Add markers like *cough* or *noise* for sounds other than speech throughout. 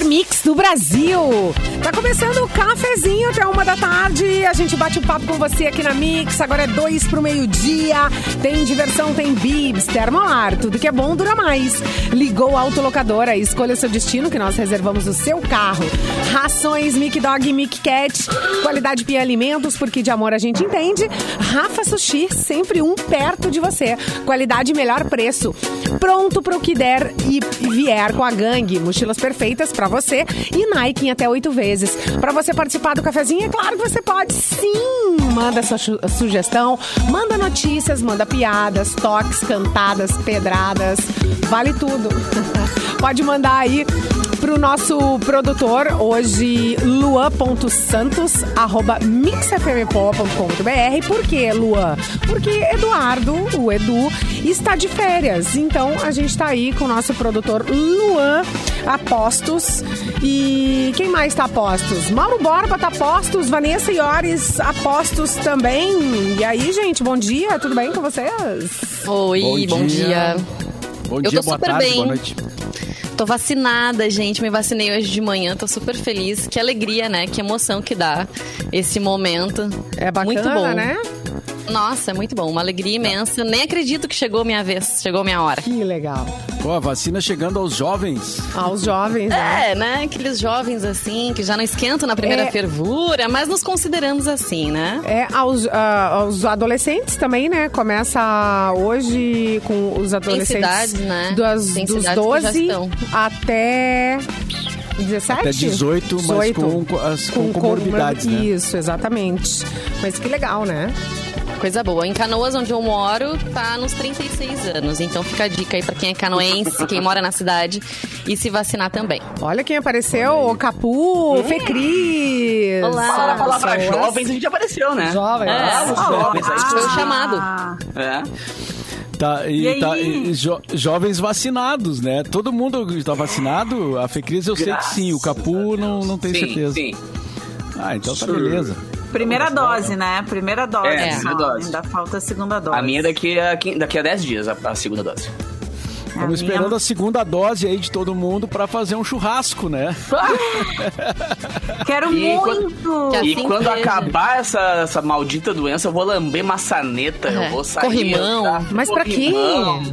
melhor mix do Brasil. Tá começando o cafezinho até uma da tarde. A gente bate um papo com você aqui na Mix. Agora é dois pro meio-dia. Tem diversão, tem bibs, termolar. Tudo que é bom dura mais. Ligou a autolocadora, escolha o seu destino que nós reservamos o seu carro. Rações Mic Dog e Mic Cat. Qualidade Pia Alimentos, porque de amor a gente entende. Rafa Sushi, sempre um perto de você. Qualidade e melhor preço. Pronto pro que der e vier com a gangue. Mochilas perfeitas pra você e Nike em até oito vezes. Pra você participar do cafezinho, é claro que você pode sim. Manda sua su- sugestão, manda notícias, manda piadas, toques, cantadas, pedradas. Vale tudo. *laughs* Pode mandar aí pro nosso produtor, hoje, luan.santos, arroba mixfmpoa.com.br. Por que, Luan? Porque Eduardo, o Edu, está de férias. Então, a gente tá aí com o nosso produtor Luan Apostos. E quem mais tá a postos? Mauro Borba tá a postos, Vanessa Iores a postos também. E aí, gente, bom dia, tudo bem com vocês? Oi, bom, dia. Bom Eu dia, tô boa super tarde, bem. boa noite. Tô vacinada, gente. Me vacinei hoje de manhã, tô super feliz. Que alegria, né? Que emoção que dá esse momento. É bacana, muito bom. né? Nossa, é muito bom. Uma alegria imensa. Nem acredito que chegou a minha vez, chegou a minha hora. Que legal. Pô, a vacina chegando aos jovens. Aos jovens, né? É, né? Aqueles jovens assim, que já não esquentam na primeira É. fervura, mas nos consideramos assim, né? É, aos, ah, aos adolescentes também, né? Começa hoje com os adolescentes cidades, né? dos, Tem dos cidades que já 12 estão. até 17? Até 18, mas 18. com, com as com, comorbidades, né? Isso, exatamente. Mas que legal, né? Coisa boa. Em Canoas, onde eu moro, tá nos 36 anos. Então fica a dica aí pra quem é canoense, quem mora na cidade e se vacinar também. Olha quem apareceu, o Capu, Fê Cris. Olá. Fala a palavra Pessoas- jovens, a gente apareceu, né? Jovens. É. os jovens aí. Foi o chamado. É. Tá, e, E tá- e jo- jovens vacinados, né? Todo mundo está vacinado? A Fecris eu sei que sim, o Capu não, não tenho Sim, certeza. sim. Ah, então tá beleza. Primeira dose, né? Primeira dose. É, primeira dose. Ainda falta a segunda dose. A minha é daqui a, quin- daqui a 10 dias, a, a segunda dose. Estamos esperando minha- a segunda dose aí de todo mundo pra fazer um churrasco, né? *laughs* Quero E muito! Que E Assim quando seja. acabar essa, essa maldita doença, eu vou lamber maçaneta, É. eu vou sair. Corrimão. tá? Mas pra quê?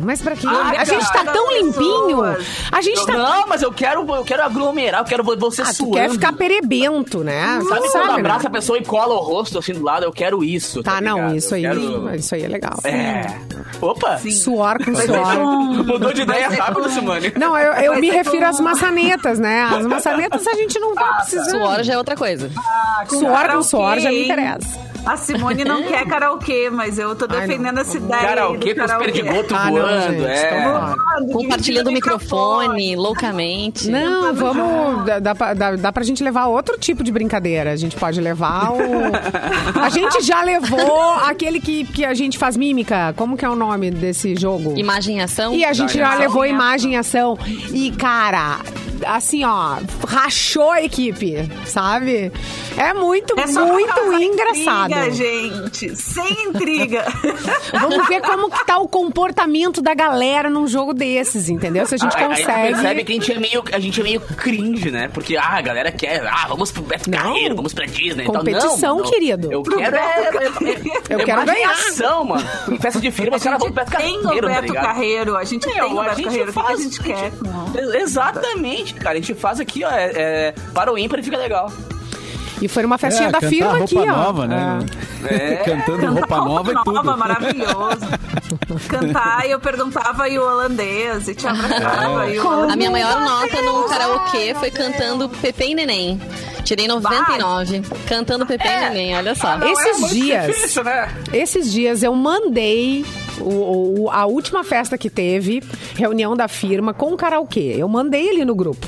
Mas pra quê? Ah, a gente tá tão pessoas. limpinho. A gente Eu- tá Não, mas eu quero, eu quero aglomerar, eu quero vo- você Ah, tu suando. quer ficar perebento, né? Sabe Tu quando né? abraça a pessoa e cola o rosto assim do lado? Eu quero isso. Tá, não, ligado? isso aí, quero- isso aí é legal. É. Opa! Suor com suor. Mudou de ideia rápido, Simone. Não, eu, eu me ser refiro às maçanetas, né? As maçanetas a gente não tá precisando. Suor já é outra coisa. Suor com suor já me interessa. A Simone não quer karaokê, mas eu tô Ai, defendendo não. essa ideia. Karaokê com os karaokê. perdigotos Ah, não, voando, então é. Voando, Compartilhando o dividindo microfone, loucamente. Não, vamos. Dá, dá, pra- dá, dá pra gente levar outro tipo de brincadeira. A gente pode levar o. A gente já levou aquele que, que a gente faz mímica. Como que é o nome desse jogo? Imagem em ação. E a gente já em levou imagem em ação. E, cara, assim, ó, rachou a equipe, sabe? É muito, É muito engraçado. Intriga, gente. Sem intriga. *laughs* Vamos ver como que tá o comportamento da galera num jogo desses, entendeu? Se a gente Aí- Aí tu consegue. percebe que a gente, é meio, a gente é meio cringe, né? Porque ah, a galera quer, ah, vamos pro Beto Não. Carreiro, vamos pra Disney. e tal. Competição, não, não. querido. Eu quero é, é, é, Eu é quero ganhar. imaginação, mano. Em festa de firma, os caras vão gente pro Beto tem o Carreiro, tá Beto ligado? Carreiro. A gente tem o Meu, a Beto Carreiro. O que a faz. gente quer? com- Exatamente, cara. A gente faz aqui, ó. É, é, para o ímpar e fica legal. E foi numa festinha É, da cantar firma roupa aqui, ó. nova, né? É. *laughs* Cantando roupa nova e tudo. nova, maravilhoso. *laughs* Cantar e eu perguntava e o holandês, e te abraçava e o. A minha maior nota num karaokê foi cantando Pepe e Neném. Tirei 99. Cantando Pepe e Neném, olha só. Não, Esses é muito dias- Difícil, né? Esses dias eu mandei o- o- a última festa que teve, reunião da firma, com o karaokê. Eu mandei ele no grupo,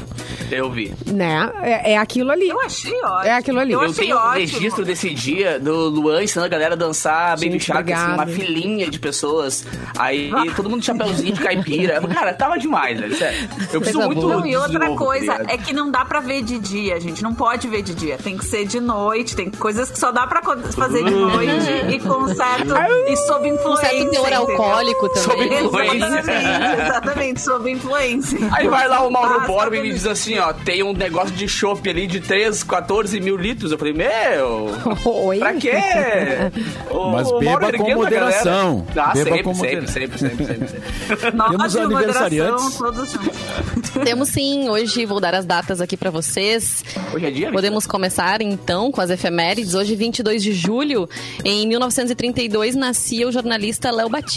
Eu vi. né? É, é aquilo ali. Eu achei ótimo. É aquilo ali. Eu, Eu tenho ótimo. registro desse dia do Luan ensinando a galera a dançar Baby Gente, Shark, assim, uma filinha de pessoas. Aí todo mundo de chapeuzinho de caipira. *laughs* Cara, tava demais, velho. Sério. Eu preciso Coisa muito boa. Não, e outra coisa é que não dá pra ver de dia, gente. Não pode ver de dia. Tem que ser de noite. Tem coisas que só dá pra fazer de noite e com certo. e sob Um influência. certo alcoólico Sob também. influência. Exatamente, exatamente, sob influência. Aí vai lá o Mauro Ah, Borba e sabe- diz assim, ó, tem um negócio de chopp ali de 3, 14 mil litros. Eu falei, meu, Oi? pra quê? *laughs* O- Mas o beba com moderação. Ah, Beba sempre, com sempre, sempre, sempre, sempre, sempre. Nós *laughs* Temos aniversariantes. Temos sim, hoje vou dar as datas aqui pra vocês. Hoje é dia, Podemos começar então com as efemérides. Hoje, 22 de julho, em 1932, nascia o jornalista Léo Batista,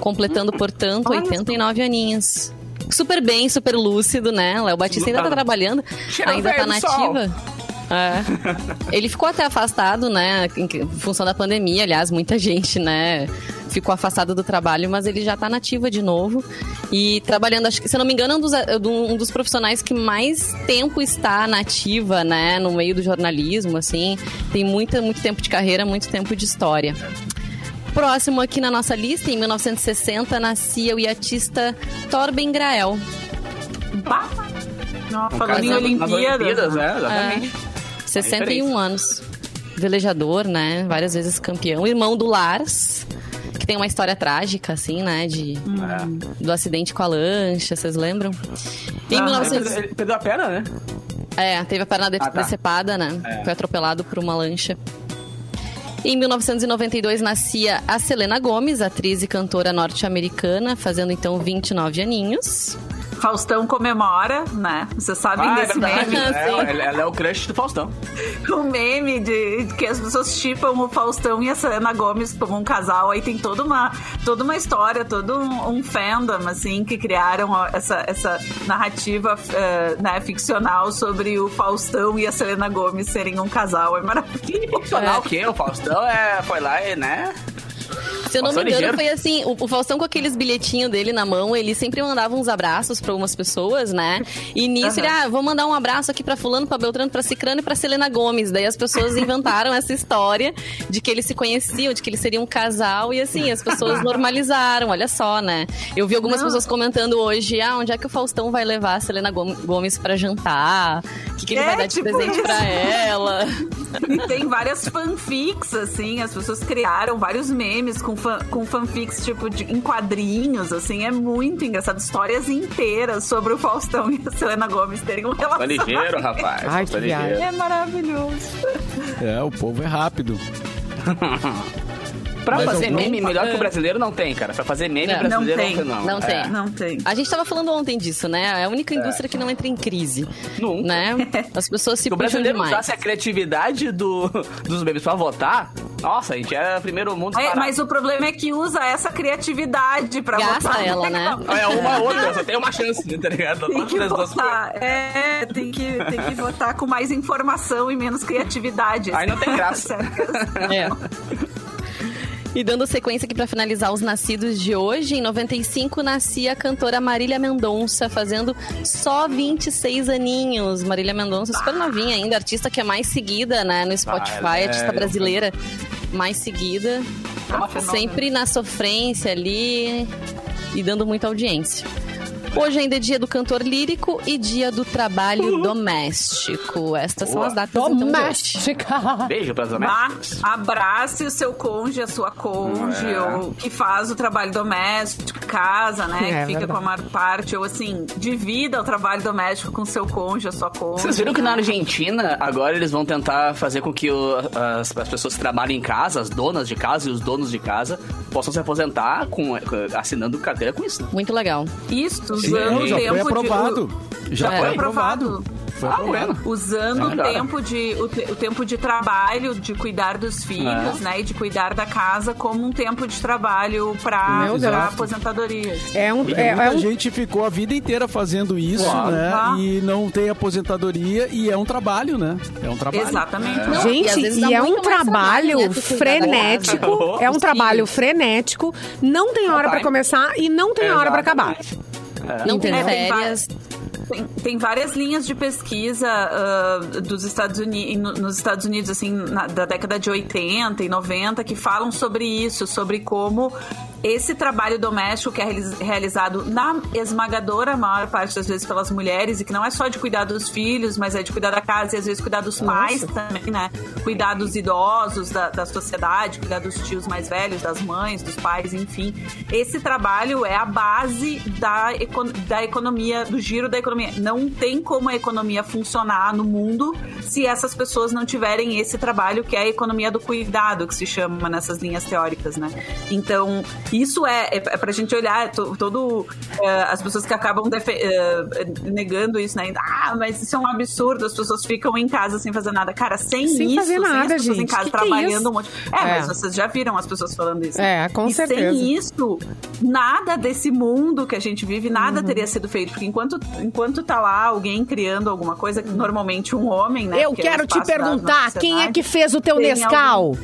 completando, portanto, Olha 89 aninhos. Super bem, super lúcido, né? Léo Batista ainda tá trabalhando, ainda tá sol. nativa. É. Ele ficou até afastado, né? Em função da pandemia, aliás, muita gente, né? Ficou afastado do trabalho, mas ele já tá nativa de novo. E trabalhando, acho que, se eu não me engano, é um dos, é um dos profissionais que mais tempo está nativa, né? No meio do jornalismo, assim. Tem muita, muito tempo de carreira, muito tempo de história. Próximo aqui na nossa lista, em 1960, nascia o iatista Torben Grael. Bah. Um falando em Olimpíadas. Olimpíadas, né? Exatamente. 61 anos. Velejador, né? Várias vezes campeão. Irmão do Lars, que tem uma história trágica, assim, né? De, Do acidente com a lancha, vocês lembram? Em Ah, 1900... Ele perdeu a perna, né? É, teve a perna de- Ah, tá. decepada, né? É. Foi atropelado por uma lancha. Em 1992 nascia a Selena Gomez, atriz e cantora norte-americana, fazendo então 29 aninhos. Faustão comemora, né? Vocês sabem Ah, é desse verdade. meme? É, ela- é o crush do Faustão. *laughs* O meme de, de que as pessoas chipam o Faustão e a Selena Gomes como um casal. Aí tem toda uma, toda uma história, todo um, um fandom, assim, que criaram essa, essa narrativa eh, né, ficcional sobre o Faustão e a Selena Gomes serem um casal. É maravilhoso. Funcional o quê? O Faustão é, foi lá e, né? Se eu não me engano, ligeiro. foi assim, o, o Faustão com aqueles bilhetinhos dele na mão, ele sempre mandava uns abraços pra algumas pessoas, né? E nisso ele, ah, vou mandar um abraço aqui pra fulano, pra Beltrano, pra Cicrano e pra Selena Gomes. Daí as pessoas inventaram essa história de que eles se conheciam, de que eles seriam um casal, e assim, as pessoas *laughs* normalizaram, olha só, né? Eu vi algumas Não. pessoas comentando hoje, ah, onde é que o Faustão vai levar a Selena Gom- Gomes pra jantar? O que, que ele É, vai dar de tipo presente isso. pra ela? *laughs* E tem várias fanfics, assim, as pessoas criaram vários memes com, fan- com fanfics, tipo, de, em quadrinhos, assim, é muito engraçado. Histórias inteiras sobre o Faustão *laughs* e a Selena Gomes terem um relação. Tá ligeiro, rapaz. Ai, Tá que ligeiro. É maravilhoso. É, o povo é rápido. Pra Mas fazer meme melhor que o brasileiro não tem, cara. Pra fazer meme Não. brasileiro Não tem. não. Não É. tem. Não tem. A gente tava falando ontem disso, né? É a única indústria que não entra em crise. Nunca. Né? *laughs* As pessoas se Se o brasileiro demais. usasse a criatividade do, dos memes pra votar, nossa, a gente era primeiro mundo É, mas o problema é que usa essa criatividade pra Gasta votar. ela, *laughs* né? É uma ou outra, só tem uma chance, tá ligado? Tem que votar. É, tem que, tem que votar com mais informação e menos criatividade. Aí não tem *laughs* graça. É. E dando sequência aqui pra finalizar os nascidos de hoje, em 95 nascia a cantora Marília Mendonça, fazendo só 26 aninhos. Marília Mendonça, super novinha ainda, artista que é mais seguida, né, no Spotify, Ah, ela é- artista brasileira mais seguida. fenômeno. Sempre na sofrência ali e dando muita audiência. Hoje ainda é dia do cantor lírico e dia do trabalho doméstico. Estas são Boa. as datas então. Doméstica. Beijo pras domésticas. abrace o seu cônjuge, a sua cônjuge, É. ou que faz o trabalho doméstico, casa, né? É, que fica verdade. com a maior parte, ou assim, divida o trabalho doméstico com o seu cônjuge, a sua cônjuge. Vocês viram que na Argentina, agora eles vão tentar fazer com que o- as, as pessoas que trabalham em casa, as donas de casa e os donos de casa, possam se aposentar com, com- assinando carteira com isso. né? Muito legal. Isso, Sim, usando o já tempo foi aprovado. de. Já É. foi aprovado. Ah, bueno. Usando É o melhor. tempo, de, o, te- o tempo de trabalho, de cuidar dos filhos, É. né? E de cuidar da casa como um tempo de trabalho para aposentadoria. É um, E é, é muita um gente ficou a vida inteira fazendo isso, Claro. né? Ah. E não tem aposentadoria e é um trabalho, né? É um trabalho. Exatamente. Não, e às Gente, e, dá é um trabalho trabalho, né, frenético. É um trabalho frenético. Não tem hora pra time. começar e não tem hora pra acabar. Não tem É, tem férias. Tem, tem várias linhas de pesquisa ah, dos Estados Unidos, nos Estados Unidos, assim, na- da década de 80 e 90, que falam sobre isso, sobre como esse trabalho doméstico que é realiz- realizado na esmagadora maior parte das vezes pelas mulheres e que não é só de cuidar dos filhos, mas é de cuidar da casa e às vezes cuidar dos pais também, né? Cuidar dos idosos, da, da sociedade, cuidar dos tios mais velhos, das mães, dos pais, enfim. Esse trabalho é a base da, da economia, do giro da economia. Não tem como a economia funcionar no mundo se essas pessoas não tiverem esse trabalho que é a economia do cuidado, que se chama nessas linhas teóricas, né? Então, isso é, é, é pra gente olhar to- todo eh, as pessoas que acabam eh, negando isso, né? Ah, mas isso é um absurdo, as pessoas ficam em casa sem fazer nada. Cara, sem, Sem isso, fazer sem nada, as pessoas em gente. casa Que que é trabalhando um monte. É, É. mas vocês já viram as pessoas falando isso. É, com e certeza. sem isso, nada desse mundo que a gente vive, nada Uhum. teria sido feito. Porque enquanto, enquanto tá lá alguém criando alguma coisa, normalmente um homem, né? Eu é quero te perguntar, quem é que fez o teu Nescau?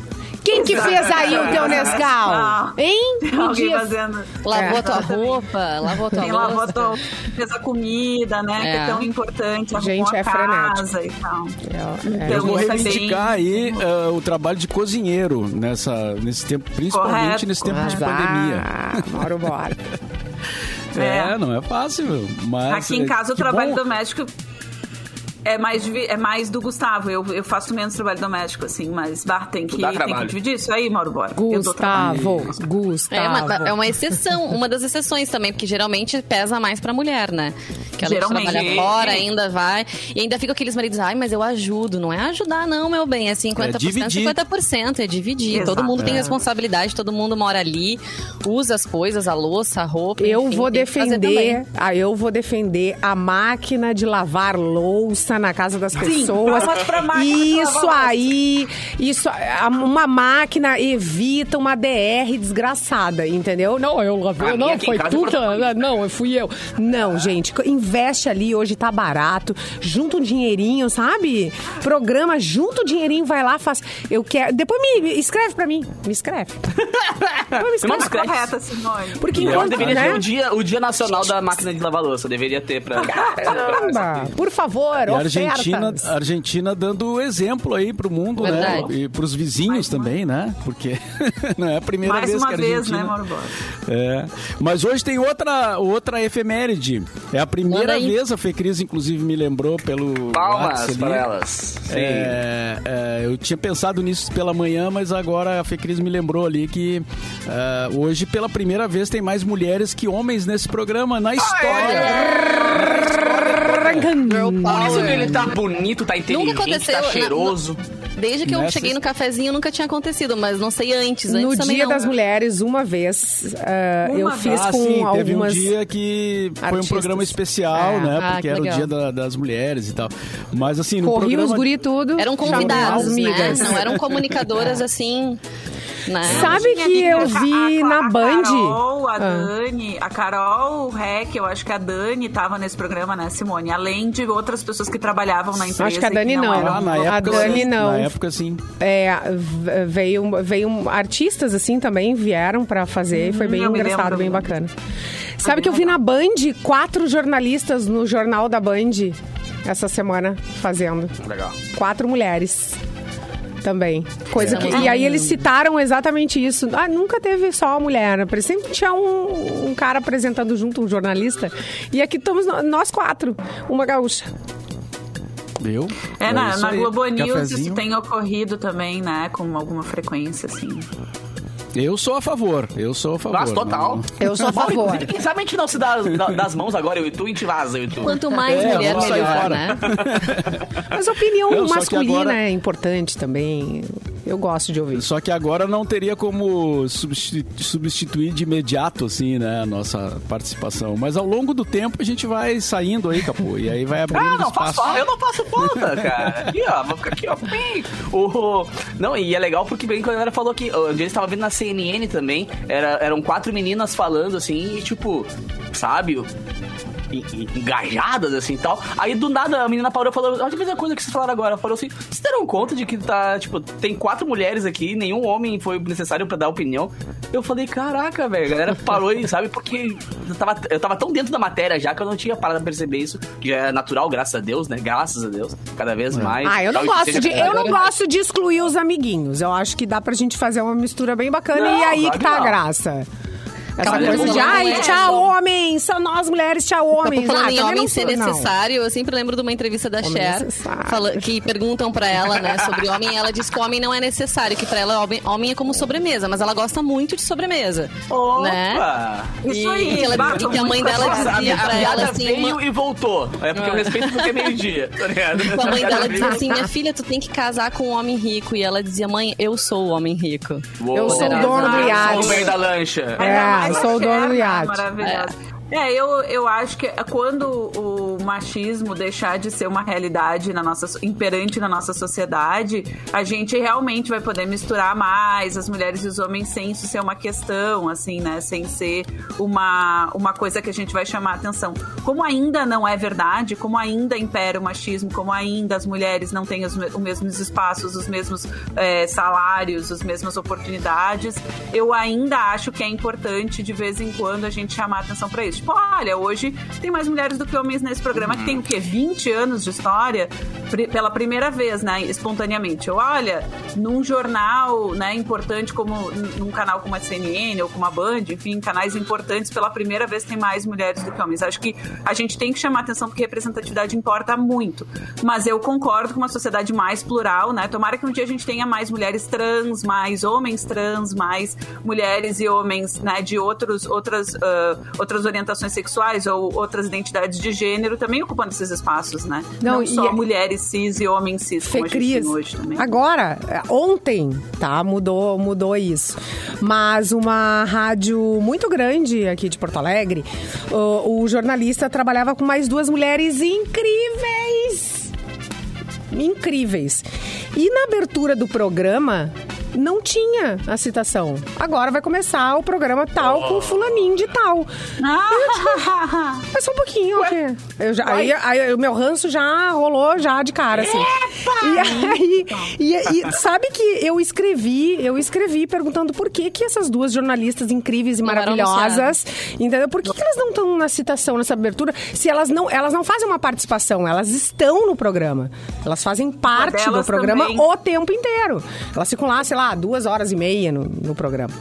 Quem que fez aí o teu Nescau? Ah. Hein? Me Alguém diz. fazendo. Lavou É. tua roupa, lavou tua Quem lavou tua, fez a comida, né? Que É. é tão importante. arrumou Gente, a é frenético. casa e tal. É, é. Eu vou é reivindicar aí ah, o trabalho de cozinheiro nessa, nesse tempo, principalmente Correto, nesse tempo de Mas, pandemia. ah, Mauro, bora. *laughs* É, É. não é fácil, meu. Mas, Aqui em é, casa o que trabalho bom. doméstico é mais, é mais do Gustavo. Eu, eu faço menos trabalho doméstico, assim, mas bah, tem que, dá tem que dividir isso aí, Mauro, bora. Eu dou trabalho. Gustavo, Gustavo. É uma, é uma exceção, uma das exceções também, porque geralmente pesa mais pra mulher, né? Que ela Geralmente. trabalha fora, ainda vai. E ainda fica aqueles maridos, ai, mas eu ajudo. Não é ajudar, não, meu bem. É 50%, É dividir. 50%, é dividir. Exato. Todo mundo tem É. responsabilidade, todo mundo mora ali, usa as coisas, a louça, a roupa. Eu enfim, vou defender, ah, eu vou defender a máquina de lavar louça na casa das pessoas. de isso aí, isso, uma máquina evita uma DR desgraçada, entendeu? Não, eu lavei, não, foi tu eu que, não, fui eu. Não, gente, investe ali, hoje tá barato, junta um dinheirinho, sabe? Programa, junta o dinheirinho, vai lá, faz. Eu quero, depois me me escreve pra mim, me escreve. Depois me escreve. Tá correta, Simone. Porque enquanto, deveria né? ter o dia, o dia nacional da máquina de lavar louça. Deveria ter pra. Caramba, por favor, Argentina, ofertas. a Argentina dando exemplo aí pro mundo, Verdade. né? E pros vizinhos também, né? Porque *laughs* não é a primeira Mais vez uma que a vez, Argentina... né, Mauro Borba? É. Mas hoje tem outra, outra efeméride. É a primeira vez, a Fecris inclusive me lembrou pelo Palmas para elas. Sim. É, é, eu tinha pensado nisso pela manhã, mas agora a Fecris me lembrou ali que é, hoje, pela primeira vez, tem mais mulheres que homens nesse programa na história. Por isso que ele tá bonito, tá inteligente, Nunca aconteceu. tá na- cheiroso. desde que eu Nessas- cheguei no cafezinho, nunca tinha acontecido, mas não sei antes. Antes No também Dia não. das Mulheres, uma vez, ah, Uma eu fiz Ah, com sim, algumas... teve um dia que foi um programa especial, É. né? Ah, Porque que era o dia da- das mulheres e tal. Mas assim, no Corri programa... os guri tudo. Eram convidados, né? Não eram comunicadoras assim. Né? Sabe que eu a- vi a- na a Band? Carol, a Ah. Dani, a Carol Reck, eu acho que a Dani tava nesse programa, né, Simone? Além de outras pessoas que trabalhavam na empresa. Acho que a Dani não. eram Ah, na A Dani sim. não. Na época, sim. É, veio, veio artistas assim também vieram pra fazer e foi bem Hum, engraçado, lembro. bem bacana. Sabe que eu vi na Band quatro jornalistas no jornal da Band essa semana fazendo. Legal. Quatro mulheres. Também. Coisa que, Estamos e aí eles citaram exatamente isso. Ah, nunca teve só a mulher. né? Sempre tinha um, um cara apresentando junto, um jornalista. E aqui estamos nós quatro. Uma gaúcha. Viu? É, na, isso na aí. Globo News Cafezinho. isso tem ocorrido também, né? Com alguma frequência, assim. Eu sou a favor. Eu sou a favor. Mas total. Não- Eu sou a favor. inclusive, Quem sabe a gente não se dá da- das mãos agora, eu e tu, e a gente vaza, eu e tu. Quanto mais É, mulher, melhor, fora. né? *laughs* Mas a opinião que masculina agora- é importante também. Eu gosto de ouvir. Só que agora não teria como substi- substituir de imediato, assim, né, a nossa participação. Mas ao longo do tempo a gente vai saindo aí, Capô. E aí vai abrindo Ah, não espaço. faço, eu não faço falta, cara. Aqui, ó, vou ficar aqui, ó. Bem. O, não, e é legal porque bem quando ela falou que dia eles estavam vendo na CNN também, era, eram quatro meninas falando assim, e tipo, sabe? Engajadas, assim e tal. Aí do nada a menina parou e falou: Olha a mesma coisa que vocês falaram agora. Falou assim: Vocês deram conta de que tá, tipo, tem quatro mulheres aqui, nenhum homem foi necessário pra dar opinião. Eu falei: Caraca, velho, a galera parou e sabe, porque eu tava, eu tava tão dentro da matéria já que eu não tinha parado pra perceber isso, que já é natural, graças a Deus, né? Graças a Deus, cada vez mais. Ah, eu não que gosto de, eu não gosto de excluir os amiguinhos. Eu acho que dá pra gente fazer uma mistura bem bacana Não, e aí claro que tá a que graça. Essa Calma, coisa vamos de, ai, é, tchau, não. homens, só nós mulheres, tchau, homens. Falando Ah, em homem ser sou, não. necessário, eu sempre lembro de uma entrevista da Homem Cher fala- que perguntam pra ela, né, sobre homem, e ela diz que o homem não é necessário, que pra ela homem, homem é como sobremesa, mas ela gosta muito de sobremesa. Né? Opa! Isso E aí, que ela- e que a mãe dela dizia pra ela assim, veio uma- e voltou. É porque eu respeito porque é meio-dia, tá ligado? a mãe dela dizia assim, minha filha, tu tem que casar com um homem rico. E ela dizia, mãe, eu sou o homem rico. Uou. Eu sou o dono do Sou iate. o bem da lancha. É, Mais sou o dono do iate. Maravilhosa. É, eu, eu acho que quando o machismo deixar de ser uma realidade na nossa, imperante na nossa sociedade, a gente realmente vai poder misturar mais as mulheres e os homens sem isso ser uma questão, assim, né? Sem ser uma, uma coisa que a gente vai chamar atenção. Como ainda não é verdade, como ainda impera o machismo, como ainda as mulheres não têm os, os mesmos espaços, os mesmos é, salários, as mesmas oportunidades, eu ainda acho que é importante de vez em quando a gente chamar atenção pra isso. Tipo, olha, hoje tem mais mulheres do que homens nesse programa que tem o quê? 20 anos de história pela primeira vez, né? Espontaneamente. Ou olha, num jornal, né, importante como num canal como a CNN ou como a Band, enfim, canais importantes, pela primeira vez tem mais mulheres do que homens. Acho que a gente tem que chamar atenção porque representatividade importa muito. Mas eu concordo com uma sociedade mais plural, né? Tomara que um dia a gente tenha mais mulheres trans, mais homens trans, mais mulheres e homens, né, de outros, outras, ah, outras orientações sexuais ou outras identidades de gênero também ocupando esses espaços, né? Não, Não, e só é- mulheres cis e homens cis, como gente Fecris. tem hoje também. Agora, é, ontem, tá? Mudou, mudou isso. Mas uma rádio muito grande aqui de Porto Alegre, o, o jornalista trabalhava com mais duas mulheres incríveis. Incríveis. E na abertura do programa, não tinha a citação. Agora vai começar o programa tal com fulaninho de tal. Ah, *laughs* Mas só um pouquinho, ok. Eu já, aí, aí o meu ranço já rolou já de cara, assim. E aí, e, e *laughs* sabe que eu escrevi, eu escrevi perguntando por que que essas duas jornalistas incríveis e Não maravilhosas, entendeu? Por que, que elas não estão na citação, nessa abertura? Se elas não, elas não fazem uma participação, elas estão no programa. Elas fazem parte do programa também. o tempo inteiro. Elas ficam lá, sei lá, duas horas e meia no, no programa,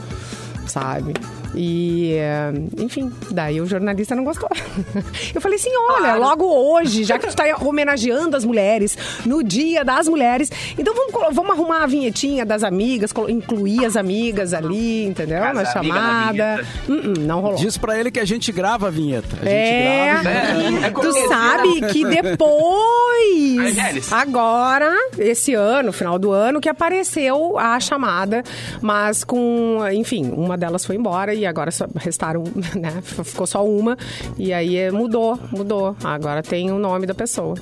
sabe? E, eh, enfim, daí o jornalista não gostou. *laughs* Eu falei assim: olha, Claro. logo hoje, já que tu tá homenageando as mulheres, no dia das mulheres, então vamos, vamos arrumar a vinhetinha das amigas, incluir as amigas ali, entendeu? As Na chamada. vinheta. Uh-uh, não rolou. Diz pra ele que a gente grava a vinheta. A gente É, grava. É, é tu sabe que Ai, depois, agora, esse ano, final do ano, que apareceu a chamada, mas com, enfim, uma delas foi embora e agora só restaram, *laughs* né, ficou só uma, e aí eh, mudou, mudou, agora tem o nome da pessoa.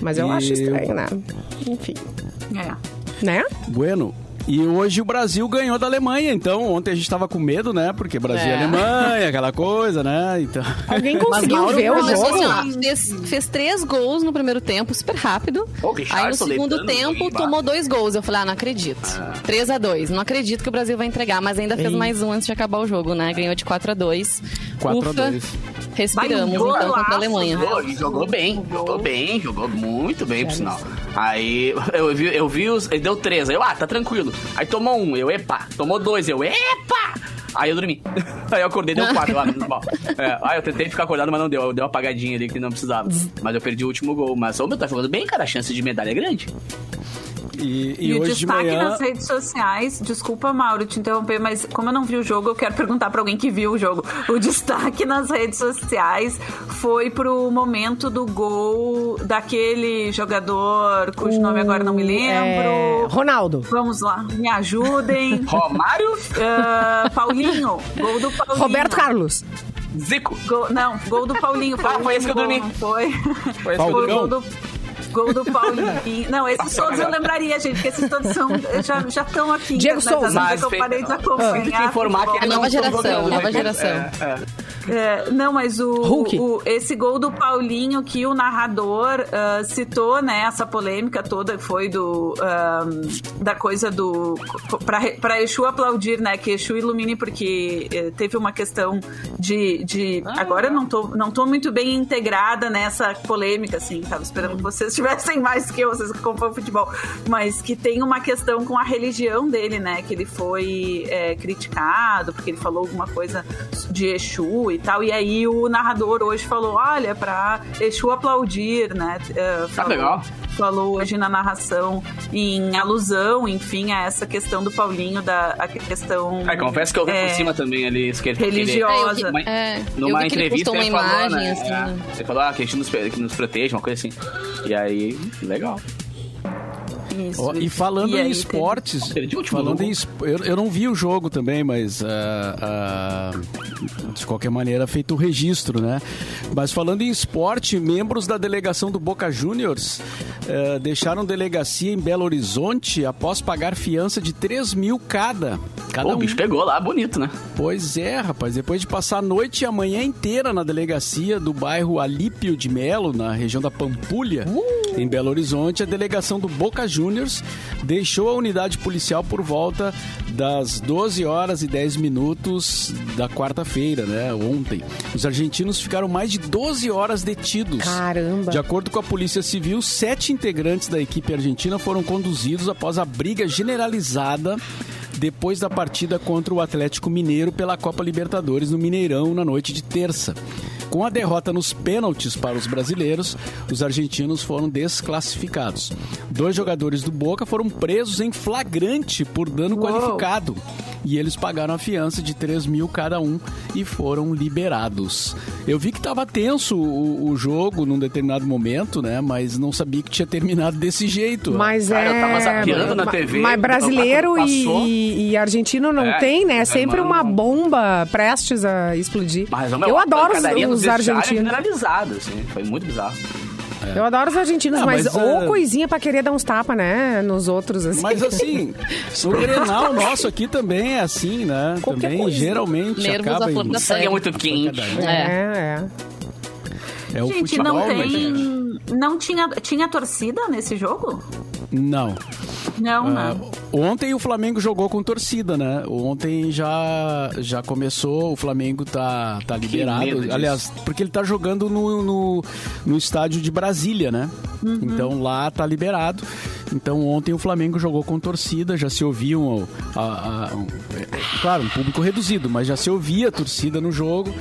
Mas eu E acho estranho, né? Enfim, é. né? Bueno. E hoje o Brasil ganhou da Alemanha, então ontem a gente tava com medo, né? Porque Brasil e É. Alemanha, aquela coisa, né? Então. Alguém conseguiu Mauro ver o jogo? assim, fez, fez três gols no primeiro tempo, super rápido. Pô, o Aí no segundo tempo tomou dois gols. Eu falei, ah, não acredito. 3 a 2 Não acredito que o Brasil vai entregar, mas ainda fez Ei. mais um antes de acabar o jogo, né? Ganhou de 4 a 2 4 a Ufa, 2. Respiramos Vai, então contra a Alemanha. Jogou, e jogou bem, jogou bem, jogou muito bem, por sinal. Aí eu vi, eu vi os. Ele deu três, aí eu, ah, tá tranquilo. Aí tomou um, eu, epa. Tomou dois, eu, epa! Aí eu dormi. *laughs* Aí eu acordei, deu quatro, ah, mal. É, aí eu tentei ficar acordado, mas não deu. Eu dei uma apagadinha ali que não precisava. Mas eu perdi o último gol. Mas o meu tá jogando bem, cara. A chance de medalha é grande. E, e E, o destaque manhã. nas redes sociais, desculpa, Mauro, te interromper, mas como eu não vi o jogo, eu quero perguntar pra alguém que viu o jogo. O destaque *laughs* nas redes sociais foi pro momento do gol daquele jogador cujo nome agora não me É, lembro. Ronaldo. Vamos lá, me ajudem. *laughs* Romário, Ah, Paulinho, gol do Paulinho. Roberto Carlos. Zico. Gol- não, gol do Paulinho. Ah, foi esse que eu dormi. Foi. Foi esse que eu Foi o dormi. gol do. Gol do Paulinho. *laughs* Não, esses todos eu lembraria, gente, porque esses todos são, já já estão aqui. Diego né, Souza. Mas eu parei de Tem acompanhar. que informar que futebol. ele nova geração, jogando, nova né? geração. É, é. É, não, mas o, o- esse gol do Paulinho que o narrador ah, citou, né? Essa polêmica toda foi do ah, da coisa do pra, pra Exu aplaudir, né? Que Exu ilumine porque eh, teve uma questão de, de agora eu não tô não tô muito bem integrada nessa polêmica, assim. Tava esperando que vocês *laughs* tivessem mais que eu, vocês que acompanham futebol, mas que tem uma questão com a religião dele, né? Que ele foi é, criticado porque ele falou alguma coisa de Exu e tal. E aí o narrador hoje falou: olha, pra Exu aplaudir, né? É, falou, legal. Falou hoje na narração em alusão, enfim, a essa questão do Paulinho, da a questão. É, confesso que eu vi é, por cima também ali. isso que ele- religiosa. É, é, numa que ele entrevista ele falou, imagem, né? assim, É, né? Ele falou, ah, que a gente nos, que nos protege, uma coisa assim. E aí, legal. Isso, Ó, e falando E em teve- esportes, o último falando em, esp- eu, eu não vi o jogo também, mas ah, ah, de qualquer maneira feito o registro, né? Mas falando em esporte, membros da delegação do Boca Juniors eh, deixaram delegacia em Belo Horizonte após pagar fiança de 3 mil cada. Cada Pô, o um. bicho pegou lá, bonito, né? Pois é, rapaz. Depois de passar a noite e a manhã inteira na delegacia do bairro Alípio de Melo, na região da Pampulha, em Belo Horizonte, a delegação do Boca Juniors deixou a unidade policial por volta das 12 horas e 10 minutos da quarta-feira, né? Ontem. Os argentinos ficaram mais de 12 horas detidos. Caramba. De acordo com a Polícia Civil, sete integrantes da equipe argentina foram conduzidos após a briga generalizada depois da partida contra o Atlético Mineiro pela Copa Libertadores no Mineirão na noite de terça. Com a derrota nos pênaltis para os brasileiros, os argentinos foram desclassificados. Dois jogadores do Boca foram presos em flagrante por dano qualificado. E eles pagaram a fiança de 3 mil cada um e foram liberados. Eu vi que estava tenso o, o jogo num determinado momento, né? Mas não sabia que tinha terminado desse jeito. Mas Cara, é. eu tava zapeando na TV, Mas brasileiro e, e- argentino não É, tem, né? É é, sempre mano. uma bomba prestes a explodir. Mas, meu, eu adoro os, os é argentinos. generalizado, assim. Foi muito bizarro. Eu adoro os argentinos, Ah, mas, mas, ou é- coisinha pra querer dar uns tapas, né? Nos outros, assim. Mas assim, *laughs* o Grenal nosso aqui também é assim, né? Qualquer também coisa. geralmente Nervos acaba em... Sangue é muito quente. É. É, é. É o Gente, futebol, não mas- tem. Não tinha, tinha torcida nesse jogo? Não. Não, Ah, não. Ontem o Flamengo jogou com torcida, né? Ontem já, já começou, o Flamengo tá, tá liberado. Aliás, porque ele tá jogando no, no, no estádio de Brasília, né? Então lá tá liberado. Então ontem o Flamengo jogou com torcida, já se ouviam. a- a- um- é, claro, um público reduzido, mas já se ouvia a torcida no jogo.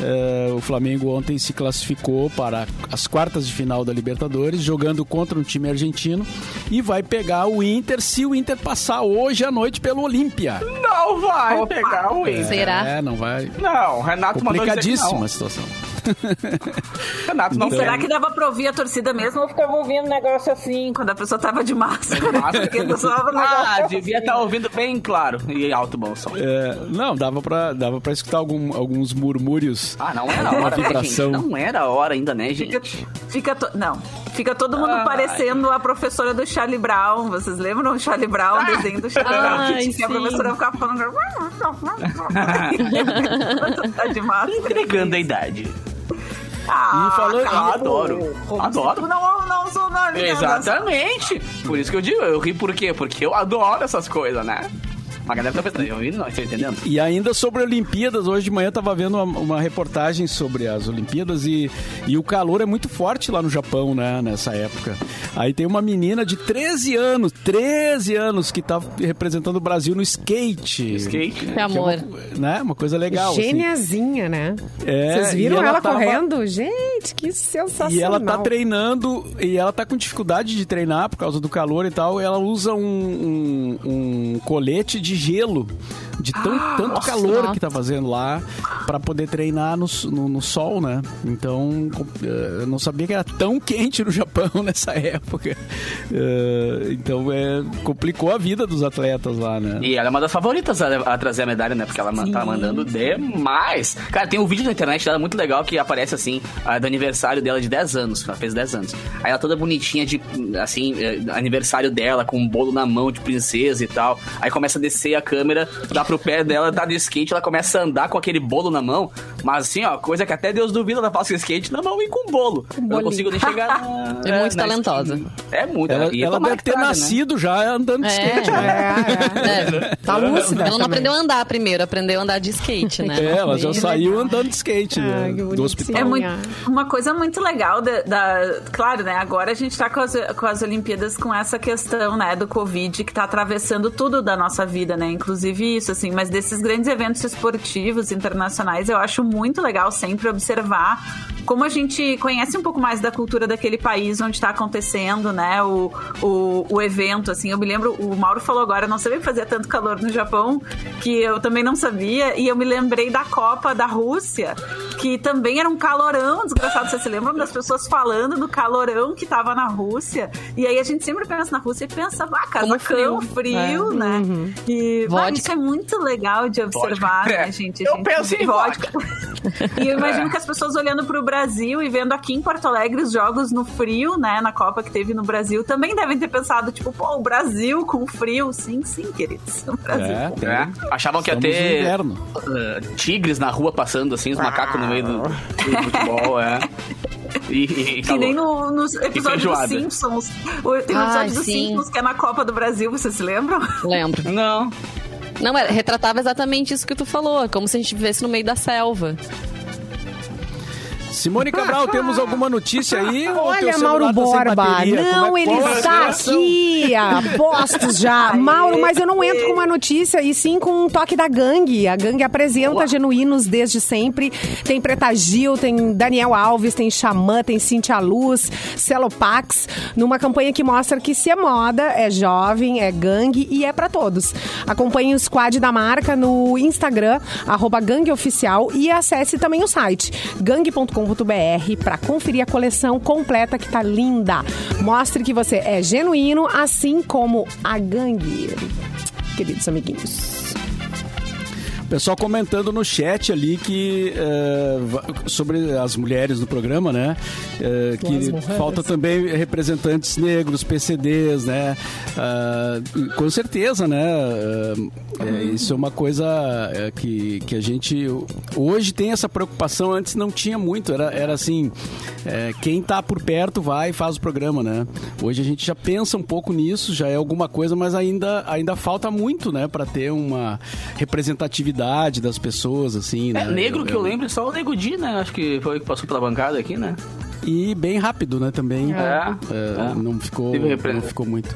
É, o Flamengo ontem se classificou para as quartas de final da Libertadores, jogando contra um time argentino e vai pegar o Inter se o Inter passar hoje à noite pelo Olímpia. Não vai pegar o Inter. Será? É, não vai. Não, Renato mandou dizer que Complicadíssima não. a situação. *laughs* Renato não E será que dava pra ouvir a torcida mesmo ou ficava ouvindo um negócio assim, quando a pessoa tava de máscara? Um Ah, assim. devia estar ouvindo bem claro e alto bom som. É, não, dava pra, dava pra escutar algum- alguns murmúrios. Ah, não era a hora, né? Não era a hora ainda, né, Fica, gente? fica to- não, fica todo mundo Ai. parecendo a professora do Charlie Brown. Vocês lembram do Charlie Brown, o desenho do Charlie Brown? Que tinha a professora ficava falando. *laughs* tá de máscara. Entregando a idade. Ah, E falando- Eu adoro. como Adoro. tu Não, não sou nada. Exatamente. Por isso que eu digo, eu ri por quê? Porque eu adoro essas coisas, né? A galera tá pensando, eu ouvindo não, tá entendendo? E ainda sobre Olimpíadas, hoje de manhã eu tava vendo uma, uma reportagem sobre as Olimpíadas e, e o calor é muito forte lá no Japão, né, nessa época. Aí tem uma menina de 13 anos, 13 anos, que tá representando o Brasil no skate. Skate, né? Que Que é amor. uma, né, uma coisa legal. assim. Gêniazinha, né? É, Vocês viram ela ela, tava- correndo? Gente, que sensacional. E ela tá treinando, e ela tá com dificuldade de treinar por causa do calor e tal. E ela usa um, um- um colete de gelo, de tão, tanto calor nossa. que tá fazendo lá, pra poder treinar no, no, no sol, né? Então, eh, eu não sabia que era tão quente no Japão *laughs* nessa época. Eh, Então, é, complicou a vida dos atletas lá, né? E ela é uma das favoritas a, a trazer a medalha, né? Porque ela man- tá mandando demais. Cara, tem um vídeo na internet dela muito legal que aparece assim, ah, do aniversário dela de 10 anos. Ela fez 10 anos. Aí ela toda bonitinha de, assim, eh, aniversário dela, com um bolo na mão de princesa e tal. Aí começa a descer a câmera, dá pro pé dela, tá de skate, ela começa a andar com aquele bolo na mão. Mas assim, ó, coisa que até Deus duvida da Fácil Skate, na mão e com bolo. Eu não consigo nem chegar *laughs* na, É muito na talentosa. esquina. É muito. Ela, e ela deve ter traga, né? nascido já andando de skate. né? É, É. *laughs* Tá lúcida. Ela não também. aprendeu a andar primeiro, aprendeu a andar de skate, né? É, ela já saiu andando de skate né, Ah, que do hospital. É muito, uma coisa muito legal da, da- Claro, né? Agora a gente tá com as, com as Olimpíadas com essa questão, né, do Covid que tá atravessando tudo da nossa vida, né? Inclusive isso, assim, mas desses grandes eventos esportivos internacionais, eu acho muito legal sempre observar como a gente conhece um pouco mais da cultura daquele país onde tá acontecendo, né, o, o, o evento, assim. Eu me lembro, o Mauro falou agora, eu não sabia que fazia tanto calor no Japão, que eu também não sabia, e eu me lembrei da Copa da Rússia, que também era um calorão desgraçado. Vocês se lembram das pessoas falando do calorão que tava na Rússia? E aí a gente sempre pensa na Rússia e pensa, ah, casacão, frio. frio, né? E bah, Vodka. isso é muito legal de observar, Vodka. né, É. gente? Eu gente penso em vodka. *laughs* e eu imagino que as pessoas olhando pro Brasil e vendo aqui em Porto Alegre os jogos no frio, né, na Copa que teve no Brasil, também devem ter pensado, tipo, pô, o Brasil com frio. Sim, sim, queridos. O Brasil. É, tem. É, achavam que ia ter inverno. uh, tigres na rua passando, assim, os macacos no meio do, do futebol, é. E, e, e Que nem no, nos episódios dos. Simpsons. O- Tem um Ai, episódio dos sim. Simpsons que é na Copa do Brasil, vocês se lembram? Lembro. *laughs* Não. Não, é, retratava exatamente isso que tu falou, como se a gente vivesse no meio da selva. Simone Cabral, temos alguma notícia aí? Olha, Mauro tá Borba. bateria? Não, é- ele é está aqui. Apostos já. Mauro, mas eu não entro com uma notícia, e sim com um toque da gangue. A gangue apresenta genuínos desde sempre. Tem Preta Gil, tem Daniel Alves, tem Xamã, tem Cintia Luz, Celopax, numa campanha que mostra que se é moda, é jovem, é gangue e é pra todos. Acompanhe o squad da marca no Instagram, arroba gangueoficial, e acesse também o site gangue.com.br para conferir a coleção completa que tá linda. Mostre que você é genuíno, assim como a gangue. Queridos amiguinhos. Pessoal comentando no chat ali que va- sobre as mulheres no programa, né? Eh, que falta também representantes negros, PCDs, né? Ah, com certeza, né? É, isso é uma coisa que, que a gente hoje tem essa preocupação. Antes não tinha muito. Era, era assim, quem tá por perto vai e faz o programa, né? Hoje a gente já pensa um pouco nisso, já é alguma coisa, mas ainda, ainda falta muito, né? Para ter uma representatividade das pessoas, assim, né? É, negro que eu lembro, só o Nego Di, né? Acho que foi o que passou pela bancada aqui, né? E bem rápido, né, também. É. É, É. Não ficou, não ficou muito.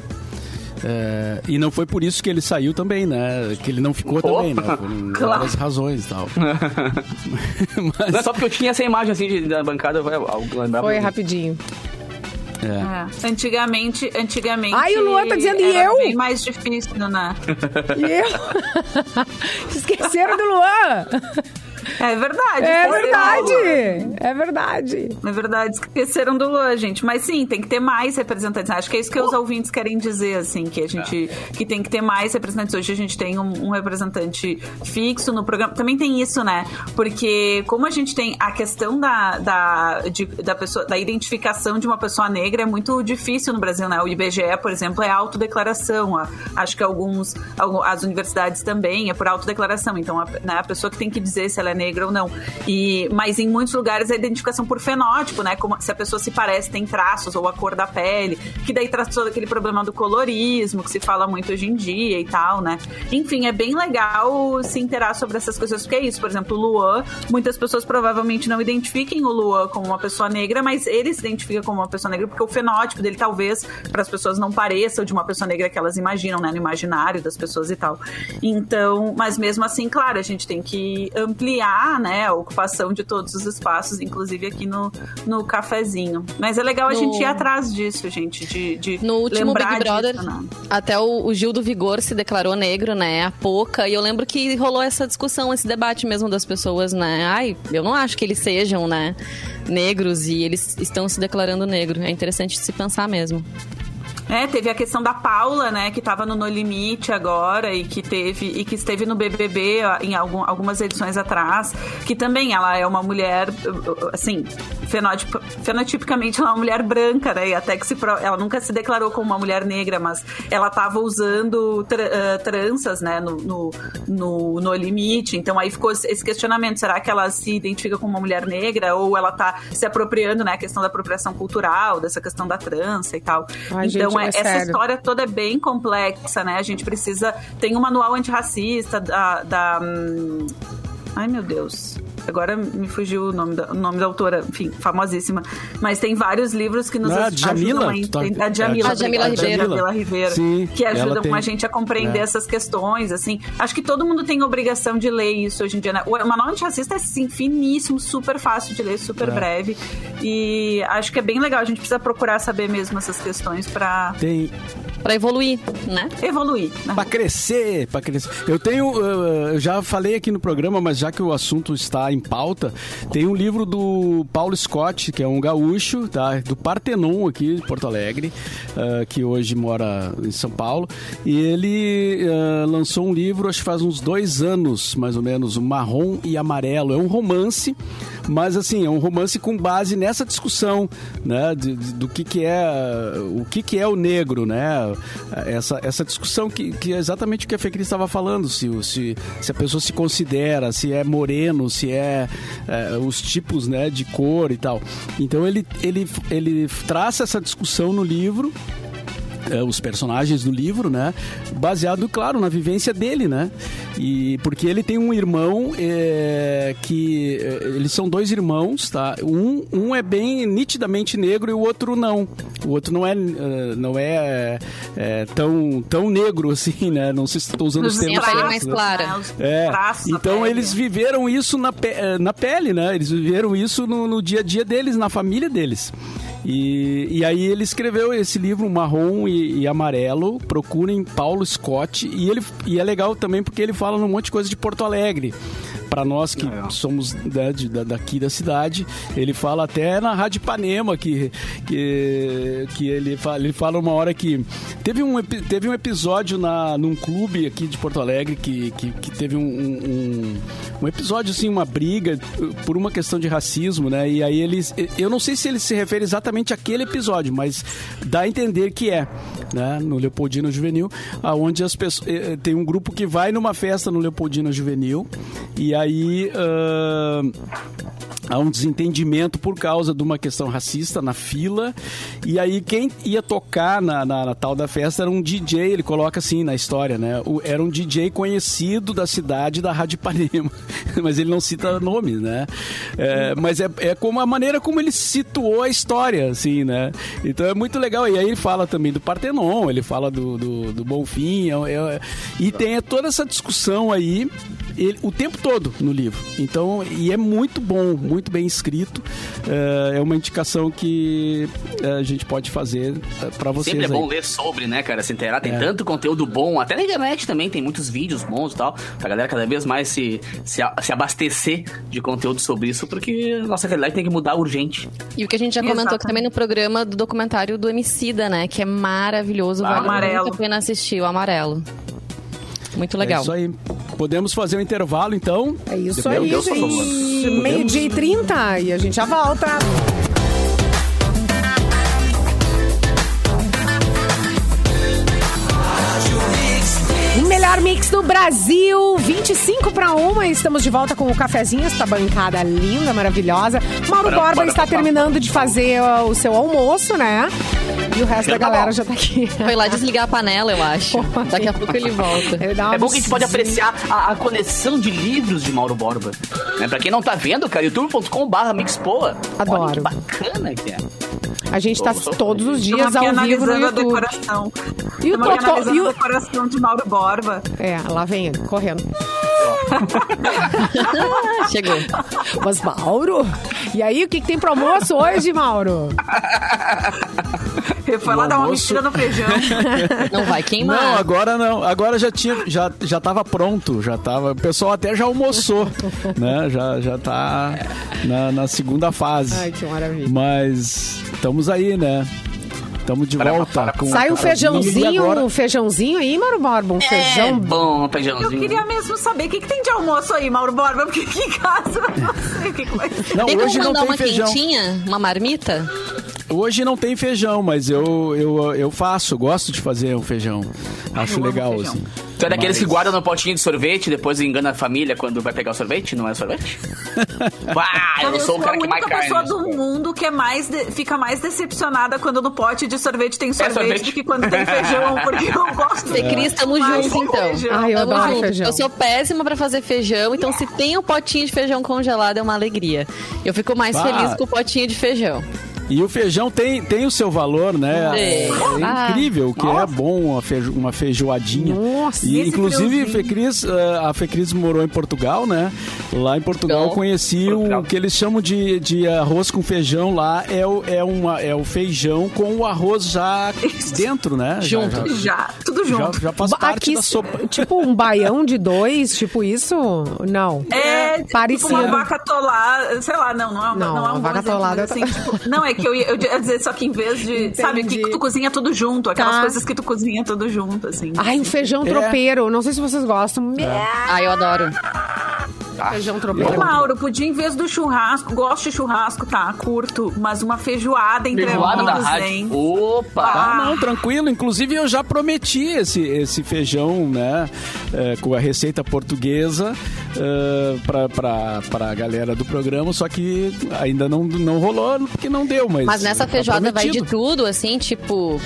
É, e não foi por isso que ele saiu também, né? Que ele não ficou Pô. também, né? Por *laughs* Claro. várias razões e tal. Mas, *laughs* Não é só porque eu tinha essa imagem assim de, da bancada, vai algo lembrava. Foi rapidinho. É. É. Antigamente, antigamente. Ai, o Luan tá dizendo, e eu? bem mais difícil, né? *laughs* E eu? *laughs* Esqueceram do Luan. É verdade. É verdade. É verdade. É verdade, esqueceram do Luan, gente. Mas sim, tem que ter mais representantes. Acho que é isso que os ouvintes querem dizer, assim, que a gente que tem que ter mais representantes. Hoje a gente tem um, um representante fixo no programa. Também tem isso, né? Porque como a gente tem a questão da, da, de- da, pessoa, da identificação de uma pessoa negra é muito difícil no Brasil, né? O IBGE, por exemplo, é autodeclaração. A- Acho que alguns, as universidades também é por autodeclaração. Então, a, né, a pessoa que tem que dizer se ela é negra ou não. E, mas em muitos lugares a identificação por fenótipo, né? Como se a pessoa se parece, tem traços, ou a cor da pele, que daí traz todo aquele problema do colorismo, que se fala muito hoje em dia e tal, né? Enfim, é bem legal se interar sobre essas coisas, porque é isso, por exemplo, o Luan, muitas pessoas provavelmente não identifiquem o Luan como uma pessoa negra, mas ele se identifica como uma pessoa negra porque o fenótipo dele talvez para as pessoas não pareça de uma pessoa negra que elas imaginam, né, no imaginário das pessoas e tal. Então, mas mesmo assim, claro, a gente tem que ampliar, né, a ocupação de todos os espaços, inclusive aqui no, no cafezinho. Mas é legal a No- gente ir atrás disso, gente, de, de No último lembrar Big Brother, disso, né? até o, o Gil do Vigor se declarou negro, né? A pouca. E eu lembro que rolou essa discussão, esse debate mesmo das pessoas, né? Ai, eu não acho que eles sejam, né? Negros e eles estão se declarando negro. É interessante se pensar mesmo. É, teve a questão da Paula, né, que estava no No Limite agora e que teve e que esteve no BBB em algum, algumas edições atrás, que também ela é uma mulher assim, fenotip, fenotipicamente ela é uma mulher branca, né? E até que se ela nunca se declarou como uma mulher negra, mas ela estava usando tra, uh, tranças, né, no, no, no, no, limite. Então aí ficou esse questionamento, será que ela se identifica como uma mulher negra ou ela está se apropriando, né, a questão da apropriação cultural, dessa questão da trança e tal. Ai, então gente, é, essa sério. história toda é bem complexa, né? A gente precisa. Tem um manual antirracista da. da hum, ai, meu Deus. Agora me fugiu o nome da, o nome da autora, enfim, famosíssima. Mas tem vários livros que nos é a Djamila? Tá... A Djamila, a Djamila Ribeiro. Jamila Ribeiro Sim, que ajudam tem... a gente a compreender é. essas questões, assim. Acho que todo mundo tem obrigação de ler isso hoje em dia, né? O Manual Antirracista é, sim, finíssimo, super fácil de ler, super é. breve. E acho que é bem legal. A gente precisa procurar saber mesmo essas questões para... Tem para evoluir, né? Evoluir. Né? Para crescer, para crescer. Eu tenho, eu já falei aqui no programa, mas já que o assunto está em pauta, tem um livro do Paulo Scott, que é um gaúcho, tá? Do Partenon aqui de Porto Alegre, uh, que hoje mora em São Paulo, e ele uh, lançou um livro, acho que faz uns dois anos, mais ou menos, o Marrom e Amarelo. É um romance mas assim, é um romance com base nessa discussão, né, de, de, do que que é o que que é o negro, né? Essa, essa discussão que, que é exatamente o que a Fê Cris estava falando, se, se, se a pessoa se considera, se é moreno, se é, é, os tipos, né, de cor e tal. Então ele, ele, ele traça essa discussão no livro é, os personagens do livro, né? Baseado, claro, na vivência dele, né? E porque ele tem um irmão é, que é, eles são dois irmãos, tá? Um, um é bem nitidamente negro e o outro não. O outro não é uh, não é, é, tão tão negro assim, né? Não sei se estou usando os termos. pele mais clara. É. Então eles viveram isso na, pe na pele, né? Eles viveram isso no, no dia a dia deles, na família deles. E, e aí ele escreveu esse livro, Marrom e, e, Amarelo. Procurem Paulo Scott. E, ele, e é legal também porque ele fala um monte de coisa de Porto Alegre para nós que é. somos né, de, daqui da cidade. Ele fala até na Rádio Panema que, que, que ele, fala, ele fala uma hora que teve um, teve um episódio na, num clube aqui de Porto Alegre que, que, que teve um, um, um, episódio, assim, uma briga por uma questão de racismo, né? E aí eles. Eu não sei se ele se refere exatamente àquele episódio, mas dá a entender que é, né? No Leopoldina Juvenil, aonde as pessoas. Eh, tem um grupo que vai numa festa no Leopoldina Juvenil e aí. Uh, há um desentendimento por causa de uma questão racista na fila. E aí quem ia tocar na, na, na, tal da festa era um DJ, ele coloca assim na história, né? O, era um DJ conhecido da cidade da Rádio Ipanema. *laughs* mas ele não cita nomes, né? É, mas é, é como a maneira como ele situou a história, assim, né? Então é muito legal. E aí ele fala também do Partenon, ele fala do, do, do Bonfim. É, é, e tem toda essa discussão aí ele, o tempo todo no livro. Então, e é muito bom, muito bem escrito. É, é uma indicação que é, a gente pode fazer é, para vocês. Sempre é bom aí. ler sobre, né, cara? Se inteirar. Tem é. tanto conteúdo bom. Até na internet também tem muitos vídeos bons e tal. Pra galera cada vez mais se, se, se abastecer de conteúdo sobre isso, porque nossa realidade tem que mudar urgente. E o que a gente já comentou Exatamente. aqui também no programa do documentário do Emicida, né? Que é maravilhoso. Vale amarelo. muito a pena assistir, o amarelo. Muito legal. É isso aí. Podemos fazer um intervalo, então? É isso aí, gente. Meio-dia e trinta e a gente já volta. Brasil, 25 para uma. Estamos de volta com o cafezinho, esta bancada linda, maravilhosa. Mauro Borba está terminando de fazer o seu almoço, né? E o resto da galera já tá aqui. Foi lá desligar a panela, eu acho. Daqui a pouco ele volta. É bom que a gente pode apreciar a, a, coleção de livros de Mauro Borba. Né? Pra quem não tá vendo, cara, youtube.com.br mixpoa. Adoro. Olha que bacana que é. A gente tá todos os dias ao vivo no YouTube. A decoração. E o Totó, e o decoração de Mauro Borba. É, lá vem ele, correndo. *laughs* Chegou. Mas, Mauro, e aí, o que, que tem pro almoço hoje, Mauro? *laughs* *laughs* Foi lá dar uma mexida no feijão. *laughs* Não vai queimar. Não, agora não. Agora já tinha, já, já tava pronto, já tava. O pessoal até já almoçou, *laughs* né? Já, já tá na, na segunda fase. Ai, que maravilha. Mas estamos aí, né? Estamos de Para- volta para- com Sai um feijãozinho, agora- um feijãozinho aí, Mauro Borba? Um É feijão bom, Eu feijãozinho. queria mesmo saber o que, que tem de almoço aí, Mauro Borba, porque aqui em casa eu não sei o que, vai ter. Não, Tem como hoje não mandar tem uma feijão. quentinha? Uma marmita? Hoje não tem feijão, mas eu, eu, eu faço, gosto de fazer um feijão. Acho amo legal, feijão. assim. Tu é daqueles Mas- que guardam no potinho de sorvete e depois engana a família quando vai pegar o sorvete? Não é sorvete? *laughs* Ah, eu eu sou o cara a que mais única carne. pessoa do mundo que é mais de- fica mais decepcionada quando no pote de sorvete tem sorvete, sorvete. do que quando tem feijão, porque eu *laughs* gosto Fê Cris, tamo junto, então. feijão. Ai, eu Tamo adoro junto. feijão. Eu sou péssima pra fazer feijão, então se tem um potinho de feijão congelado é uma alegria. Eu fico mais Bah. feliz com o potinho de feijão. E o feijão tem, tem o seu valor, né? É, Ah. incrível, que é bom uma, feijo, uma feijoadinha. Nossa, e inclusive. Fecris, eh, a Fecris morou em Portugal, né? Lá em Portugal eu conheci Portugal. o que eles chamam de, de arroz com feijão lá, é o, é, uma, é o feijão com o arroz já dentro, né? Já- Junto. Já, Já, tudo já, junto. já faz Ba- parte aqui, da sopa. *laughs* Tipo um baião de dois, tipo isso? Não. É, parecido. tipo uma vaca atolada, sei lá, não, não é, Não, não, é um vaca atolada mas eu assim, tipo, não, é que eu ia, eu ia dizer só que em vez de, sabe, Entendi. que tu cozinha tudo junto, aquelas Tá. coisas que tu cozinha tudo junto, assim. Ai, um feijão É. tropeiro. Não sei se vocês gostam. Ah, eu adoro. Feijão tropeiro. Ô, Mauro, podia em vez do churrasco, gosto de churrasco, tá, curto, mas uma feijoada entre Feijoada da amigos, rádio. hein? Opa! Ah, não, tranquilo. Inclusive, eu já prometi esse, esse feijão, né? é, com a receita portuguesa é, pra, pra, pra galera do programa, só que ainda não, não rolou, porque não deu, mas... Mas nessa tá feijoada vai de tudo, assim, tipo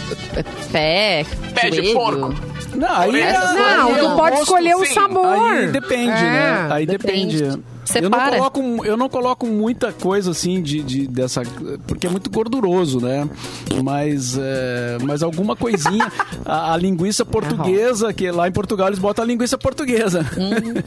pé, Pé de porco. Não, aí, Não, aí é tu um pode escolher o sabor. Aí depende, É. né? Aí depende. depende. Separa. Eu não, coloco, eu não coloco muita coisa assim de, de- dessa. Porque é muito gorduroso, né? Mas, é, mas alguma coisinha. *laughs* a, a linguiça portuguesa, que lá em Portugal eles botam a linguiça portuguesa.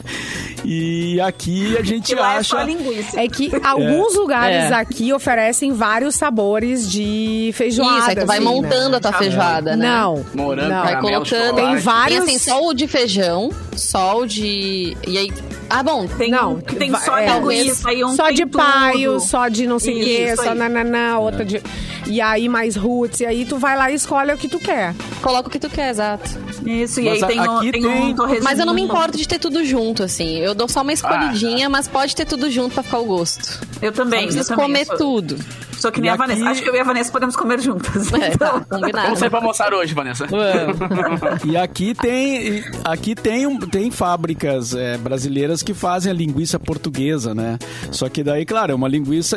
*laughs* e aqui a gente é acha. linguiça. É que alguns lugares É. aqui oferecem vários sabores de feijoada. Isso, aí tu vai assim, montando né? a tua feijoada, né? Não. Morango, não. Vai colocando. Tem vários- Tem assim, só o de feijão, só o de. E aí. Ah, bom. Tem Não, que tem só é. linguiça e um só de tudo. paio, só de não sei o quê, só nananã, outra de. E aí mais roots, e aí tu vai lá e escolhe o que tu quer. Coloca o que tu quer, exato. Isso, e Mas aí tem, um, aqui tem, tem- um. Mas eu não me importo de ter tudo junto, assim. Eu dou só uma escolhidinha, mas pode ter tudo junto pra ficar o gosto. Eu também, Não eu preciso também. comer sou, tudo. Sou que nem E a Vanessa. aqui- Acho que eu e a Vanessa podemos comer juntas. *laughs* É, então. tá, combinado. Vamos sair pra almoçar hoje, Vanessa. E aqui tem, aqui tem, tem fábricas é, brasileiras que fazem a linguiça portuguesa, né? Só que daí, claro, é uma linguiça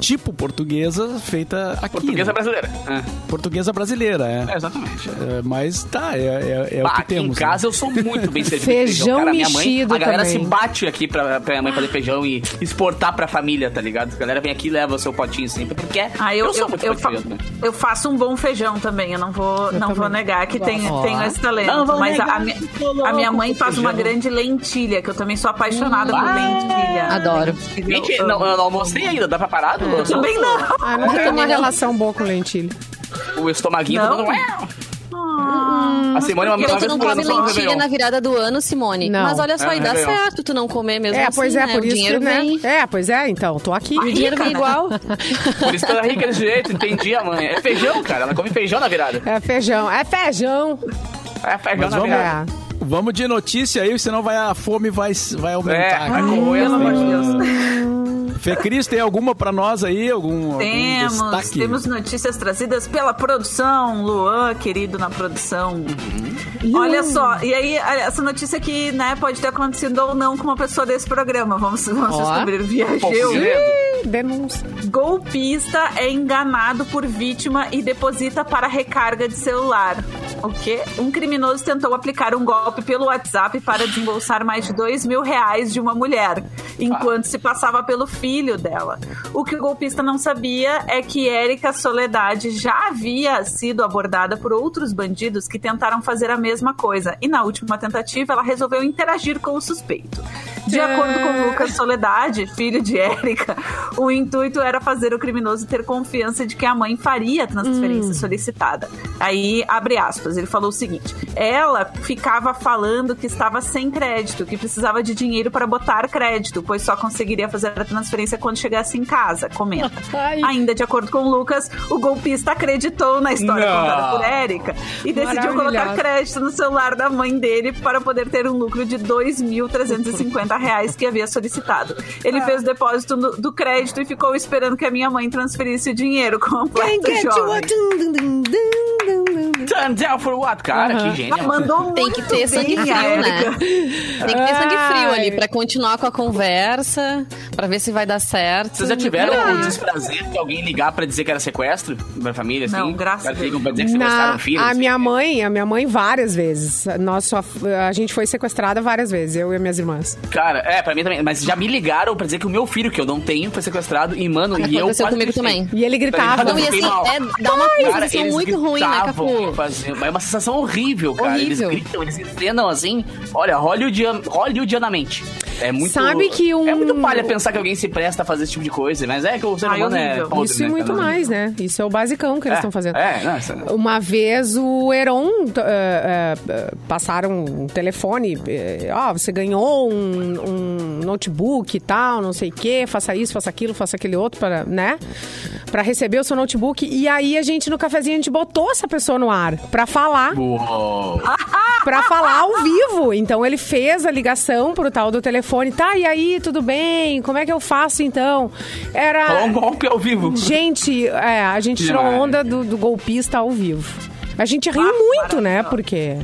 tipo portuguesa feita aqui. Portuguesa né? brasileira. É, Portuguesa brasileira, é. é, exatamente. É, mas tá, é, é, é Bah, o que aqui temos. em casa eu sou muito bem servido. Feijão cara. Minha mexido mãe, A galera também. se bate aqui pra, pra minha mãe fazer feijão e exportar pra família, tá ligado? A galera vem aqui e leva o seu potinho sempre, porque Ah, eu, sou eu, muito eu, também. eu faço um bom feijão também. Eu não vou, não vou negar que tenho, tenho esse talento. Não vou mas a, negar a minha, a minha mãe faz uma feijão. grande lentilha, que eu também sou apaixonada por Ah, lentilha. adoro. Gente, eu não, eu não almocei ainda, dá pra parar? do- Também não. Ah, não tem uma *laughs* relação boa com lentilha. O estomaguinho Não? tá dando... A Simone uma Então tu não come lentilha na virada do ano, Simone. Não. Mas olha só, É, aí dá Réveillon. certo tu não comer mesmo É, assim, pois é, né? por o isso dinheiro né? vem. É, pois é, então, tô aqui. O dinheiro vem igual. Por isso que ela é rica desse jeito, entendi a mãe. É feijão, cara. Ela come feijão na virada. É feijão, é feijão. É feijão Mas na vamos, virada. É. vamos de notícia aí, senão vai, a fome vai, vai aumentar. É, vai aqui. corroer Pelo amor de Deus. Fê Cris, tem alguma pra nós aí? Algum, algum Temos, destaque? temos notícias trazidas pela produção, Luan, querido na produção. Olha só, e aí essa notícia aqui, né, pode ter acontecido ou não com uma pessoa desse programa. Vamos, vamos descobrir. Viajeu. Segredo. Denúncia. Golpista é enganado por vítima e deposita para recarga de celular. O quê? Um criminoso tentou aplicar um golpe pelo WhatsApp para desembolsar mais de dois mil reais de uma mulher, enquanto se passava pelo filho dela. O que o golpista não sabia é que Érica Soledade já havia sido abordada por outros bandidos que tentaram fazer a mesma coisa. E na última tentativa, ela resolveu interagir com o suspeito. De acordo com Lucas Soledade, filho de Érica, o intuito era fazer o criminoso ter confiança de que a mãe faria a transferência solicitada. Aí, abre aspas, Ele falou o seguinte: ela ficava falando que estava sem crédito, que precisava de dinheiro para botar crédito, pois só conseguiria fazer a transferência quando chegasse em casa. Comenta. Ai. Ainda de acordo com o Lucas, o golpista acreditou na história Não. contada por Érica e decidiu colocar crédito no celular da mãe dele para poder ter um lucro de 2.350 reais que havia solicitado. Ele fez o depósito no- do crédito e ficou esperando que a minha mãe transferisse o dinheiro completo jovem. Turn down for what? Cara, que gênio. Ah, mandou Tem que ter sangue frio, né? Tem que ter sangue frio ali pra continuar com a conversa, pra ver se vai dar certo. Vocês já tiveram Ah. o desprazer de alguém ligar pra dizer que era sequestro pra família, assim? Não, graças a Deus. pra dizer que sequestraram Na, filhos. a assim. minha mãe, a minha mãe várias vezes. Nós só, a gente foi sequestrada várias vezes, eu e minhas irmãs. Cara, é, pra mim também. Mas já me ligaram pra dizer que o meu filho, que eu não tenho, foi sequestrado. E, mano, e eu Aconteceu comigo também. E ele gritava. Não, e assim, é, dá uma Cara, sensação eles muito ruim, né, Capu? fazendo- É uma sensação horrível, cara. Horrível. Eles gritam, eles encenam assim. Olha, hollywoodian, hollywoodianamente. É muito. Sabe que um- É muito palha pensar que alguém se presta a fazer esse tipo de coisa. Mas é que o ser Ai, humano é. horrível. podre, Isso e né, muito cara? mais, né? Isso é o basicão que eles estão fazendo. É, nossa. Uma vez o Heron eh, eh, passaram um telefone, eh, ó, você ganhou um, um notebook e tal, não sei o quê, faça isso, faça aquilo, faça aquele outro para, né? Para receber o seu notebook e aí a gente no cafezinho a gente botou essa pessoa no ar para falar, para falar ao vivo. Então ele fez a ligação pro tal do telefone, tá? E aí, tudo bem? Como é que eu faço então? Era Falou um golpe ao vivo. Gente, é, a gente tirou onda do, do golpista ao vivo. A gente riu muito, né? Porque.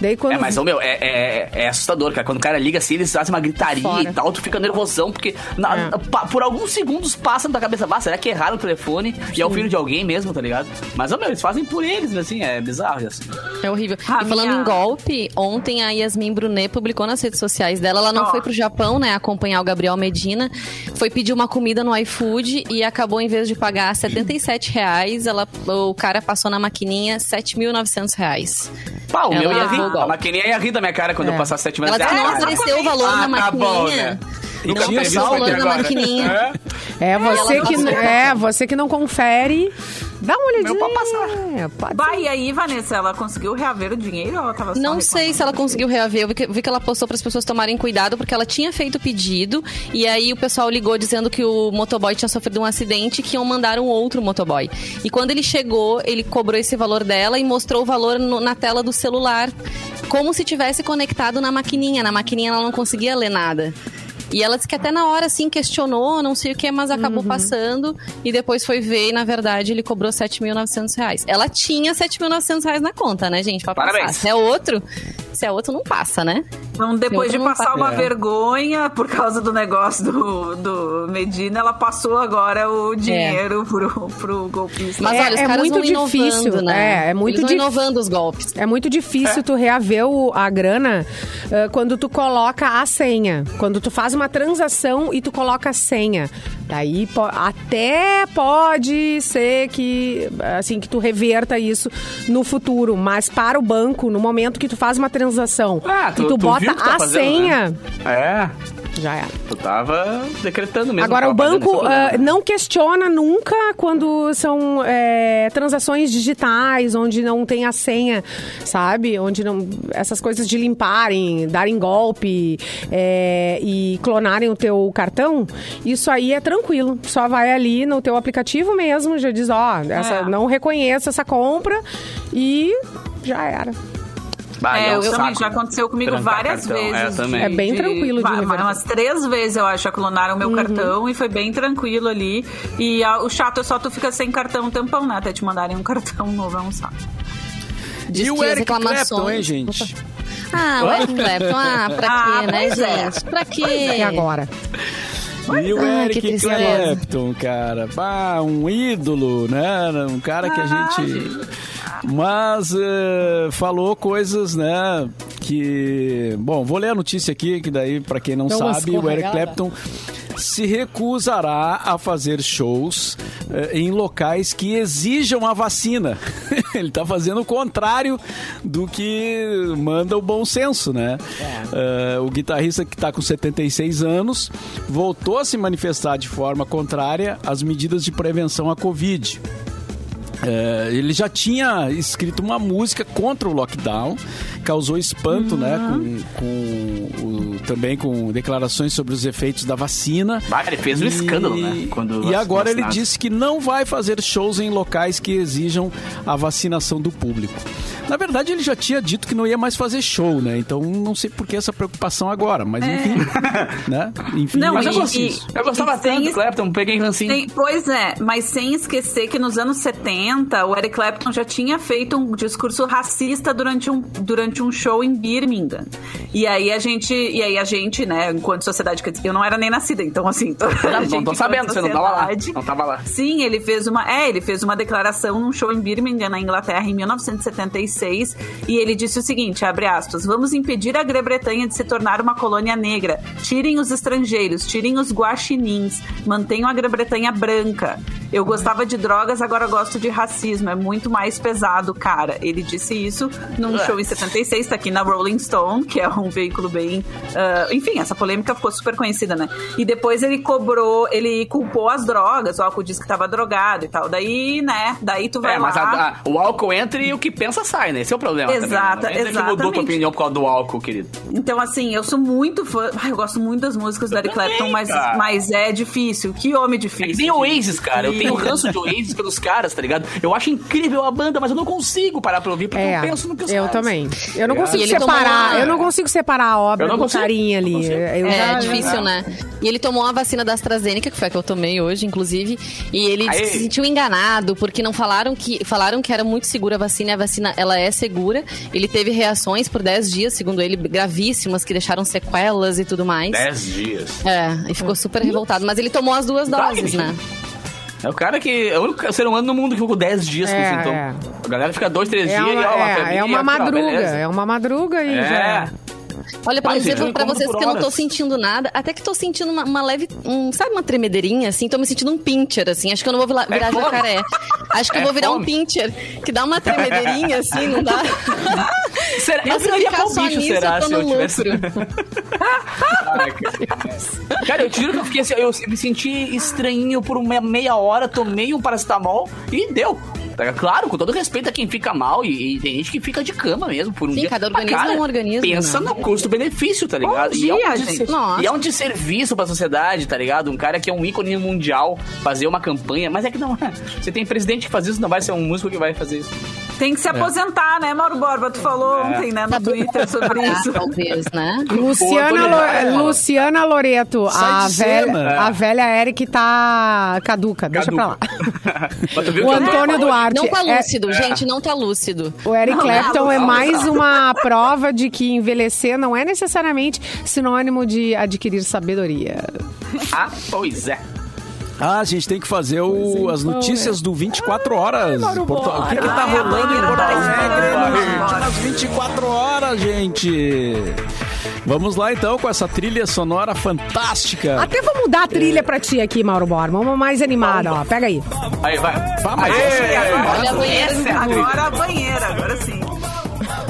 Daí quando. É, mas, ô, meu, é, é, é assustador, cara. Quando o cara liga assim, eles fazem uma gritaria Fora. e tal, tu fica nervosão, porque na- É. pa- por alguns segundos passa na tua cabeça, ah, será que erraram o telefone? E é o filho de alguém mesmo, tá ligado? Mas, ô, meu, eles fazem por eles, assim, é bizarro isso. É horrível. A e falando minha- em golpe, ontem a Yasmin Brunet publicou nas redes sociais dela. Ela não Ó. foi pro Japão, né, acompanhar o Gabriel Medina. Foi pedir uma comida no iFood e acabou, em vez de pagar 77 reais, ela, o cara passou na maquininha 7.900 reais. O Ela meu ia rir. O golpe. A maquininha ia rir da minha cara quando É. eu passasse sete Ela meses. disse que não Ah, apareceu o valor ah, na tá bom, maquininha. né? E Nunca tinha o valor na maquininha. É? É, você ela que, não é, você que não confere. Dá uma olhadinha. Meu pode passar. É, pode Bah, e aí, Vanessa, ela conseguiu reaver o dinheiro ou ela tava só Não sei se ela conseguiu reaver. Eu vi que, vi que ela postou para as pessoas tomarem cuidado, porque ela tinha feito o pedido. E aí o pessoal ligou dizendo que o motoboy tinha sofrido um acidente e que iam mandar um outro motoboy. E quando ele chegou, ele cobrou esse valor dela e mostrou o valor no- na tela do celular. Como se tivesse conectado na maquininha. Na maquininha ela não conseguia ler nada. E ela disse que até na hora, assim, questionou, não sei o que, mas acabou passando. E depois foi ver e, na verdade, ele cobrou 7.900 reais. Ela tinha 7.900 reais na conta, né, gente? Pra Parabéns. passar. Se é outro, se é outro, não passa, né? Então, depois de passar pa- uma É. vergonha por causa do negócio do, do Medina, ela passou agora o dinheiro pro, pro golpista. Mas É- olha, os é caras muito inovando, difícil, né? é, é muito Eles inovando os golpes. É muito difícil tu reaver o- a grana ah, quando tu coloca a senha. Quando tu faz uma transação e tu coloca a senha. Daí po- até pode ser que assim que tu reverta isso no futuro, mas para o banco, no momento que tu faz uma transação Ah, e tu, tu, tu bota que tá a fazendo, senha, né? É, já era. tu tava decretando mesmo. Agora, o banco ah, não questiona nunca quando são é, transações digitais, onde não tem a senha, sabe? Onde não. Essas coisas de limparem, darem golpe é, e clonarem o teu cartão, isso aí é tranquilo. Só vai ali no teu aplicativo mesmo, já diz, ó, essa, É. não reconheço essa compra e já era. Bah, É, é um eu também, saco. já aconteceu comigo Trancar várias cartão, vezes. É, também. É bem tranquilo de reverter. Umas três vezes, eu acho, já clonaram o meu cartão e foi bem tranquilo ali. E a- o chato é só tu fica sem cartão um tempão, né? Até te mandarem um *laughs* cartão novo, é um saco. Diz E o Eric Clapton, hein, gente? Ah, o Eric Clapton, ah, pra Ah, quê, né, pois é. gente? Pra quê? E agora? E o Ai, Eric. Clapton, cara. Bah, um ídolo, né? Um cara que a gente. Mas eh, falou coisas, né? Que. Bom, vou ler a notícia aqui, que daí, pra quem não uma sabe, o Eric. Clapton se recusará a fazer shows eh, em locais que exijam a vacina. *laughs* Ele tá fazendo o contrário do que manda o bom senso, né? Eh, o guitarrista que tá com 76 anos voltou a se manifestar de forma contrária às medidas de prevenção à Covid. É, ele já tinha escrito uma música contra o lockdown, causou espanto, né? Com, com o- também com declarações sobre os efeitos da vacina. Ah, ele fez um escândalo, né? Quando e agora ele disse que não vai fazer shows em locais que exijam a vacinação do público. Na verdade, ele já tinha dito que não ia mais fazer show, né? Então não sei por que essa preocupação agora, mas enfim, *laughs* né? Enfim, Não, Mas eu, E- e- eu gostava e sem tanto do es- Clapton, peguei rancinho. Tem- pois é, mas sem esquecer que nos anos 70, o Eric Clapton já tinha feito um discurso racista durante um, durante um show em Birmingham. E aí a gente, e aí a gente, né, enquanto sociedade, eu não era nem nascida, então assim, tô, Não, *laughs* gente, não tô sabendo, você não tava lá. Não tava lá. Sim, ele fez uma, é, ele fez uma declaração num show em Birmingham, na Inglaterra, em 1976, e ele disse o seguinte, abre aspas, vamos impedir a Grã-Bretanha de se tornar uma colônia negra. Tirem os estrangeiros, tirem os guaxinins, mantenham a Grã-Bretanha branca. Eu gostava de drogas, agora gosto de racismo, é muito mais pesado, cara. Ele disse isso num show em 76, tá aqui na Rolling Stone, que é um veículo bem... ah, enfim, essa polêmica ficou super conhecida, né? E depois ele cobrou, ele culpou as drogas, o álcool disse que tava drogado e tal. Daí, né, daí tu vai É, lá... mas a- a- o álcool entra e o que pensa sai, né? Esse é o problema. Exata- também, né? Entra que mudou tua exatamente. opinião por causa do álcool, querido. Então, assim, eu sou muito fã. Ai, eu gosto muito das músicas do Eric Clapton, mas, mas é difícil. Que homem É que difícil. nem Oasis, cara. Eu tenho ranço de Oasis pelos caras, tá ligado? Eu acho incrível a banda, mas eu não consigo parar pra ouvir porque É, eu penso no que os eu caras. também. Eu não consigo separar, uma- eu não consigo separar a obra Eu não do consigo, carinha não ali. É, já- difícil, né? E ele tomou uma vacina da AstraZeneca, que foi a que eu tomei hoje, inclusive, e ele disse que Aê. se sentiu enganado, porque não falaram que falaram que era muito segura a vacina, e a vacina ela é segura. Ele teve reações por 10 dias, segundo ele, gravíssimas, que deixaram sequelas e tudo mais. Dez dias. É, e ficou super revoltado. Mas ele tomou as duas doses, né? É o cara que. É o único ser humano no mundo que ficou 10 dias É, com sintoma. é. A galera fica dois, três É dias uma, e ó, uma é, é uma ó, madruga, beleza. é uma madruga e É. já. Olha, Mas dizer ele pra vocês por que eu não tô sentindo nada, até que tô sentindo uma, uma leve, um, sabe uma tremedeirinha, assim, tô me sentindo um pincher, assim, acho que eu não vou virar, virar fome. jacaré. Acho que eu É vou virar um fome. pincher, que dá uma tremedeirinha, assim, não dá? *laughs* Será? Eu Mas se viraria ficar só bicho, nisso, será, eu tô se eu no tivesse... lucro. Ai, *laughs* cara. Eu te juro que eu fiquei assim, eu me senti estranhinho por uma meia hora, tomei um paracetamol e deu. Tá Claro, com todo respeito a quem fica mal, e, e tem gente que fica de cama mesmo por um Sim, dia. cada Mas, organismo é um organismo, Pensa né? no custo-benefício, tá ligado? e, é dia, um gente. Nossa. e é um desserviço pra sociedade, tá ligado? Um cara que é um ícone mundial fazer uma campanha, mas é que não é. *laughs* Você tem presidente que faz isso, não vai ser um músico que vai fazer isso. Tem que se aposentar, né, Mauro Borba? Tu falou É. ontem, né, no Twitter sobre Ah, isso. talvez, né? Luciana, Lo- Luciana Loreto, a velha, cena. a velha Eric tá caduca, deixa pra lá. *laughs* O Antônio? Duarte. Não tá é- lúcido, gente, não tá lúcido. O Eric Não, Clapton não, é não, mais uma prova de que envelhecer não é necessariamente sinônimo de adquirir sabedoria. Ah, pois é. Ah, a gente tem que fazer o- as notícias do 24 horas. Porto- o que, que tá rolando em Porto Alegre nas 24 horas, gente? Vamos lá então com essa trilha sonora fantástica. Até vou mudar a trilha pra ti aqui, Mauro Borba. Uma mais animada, ó. Pega aí. Aí vai. Vá, mas Aê! essa é a- Olha a banheira agora a banheira, agora sim.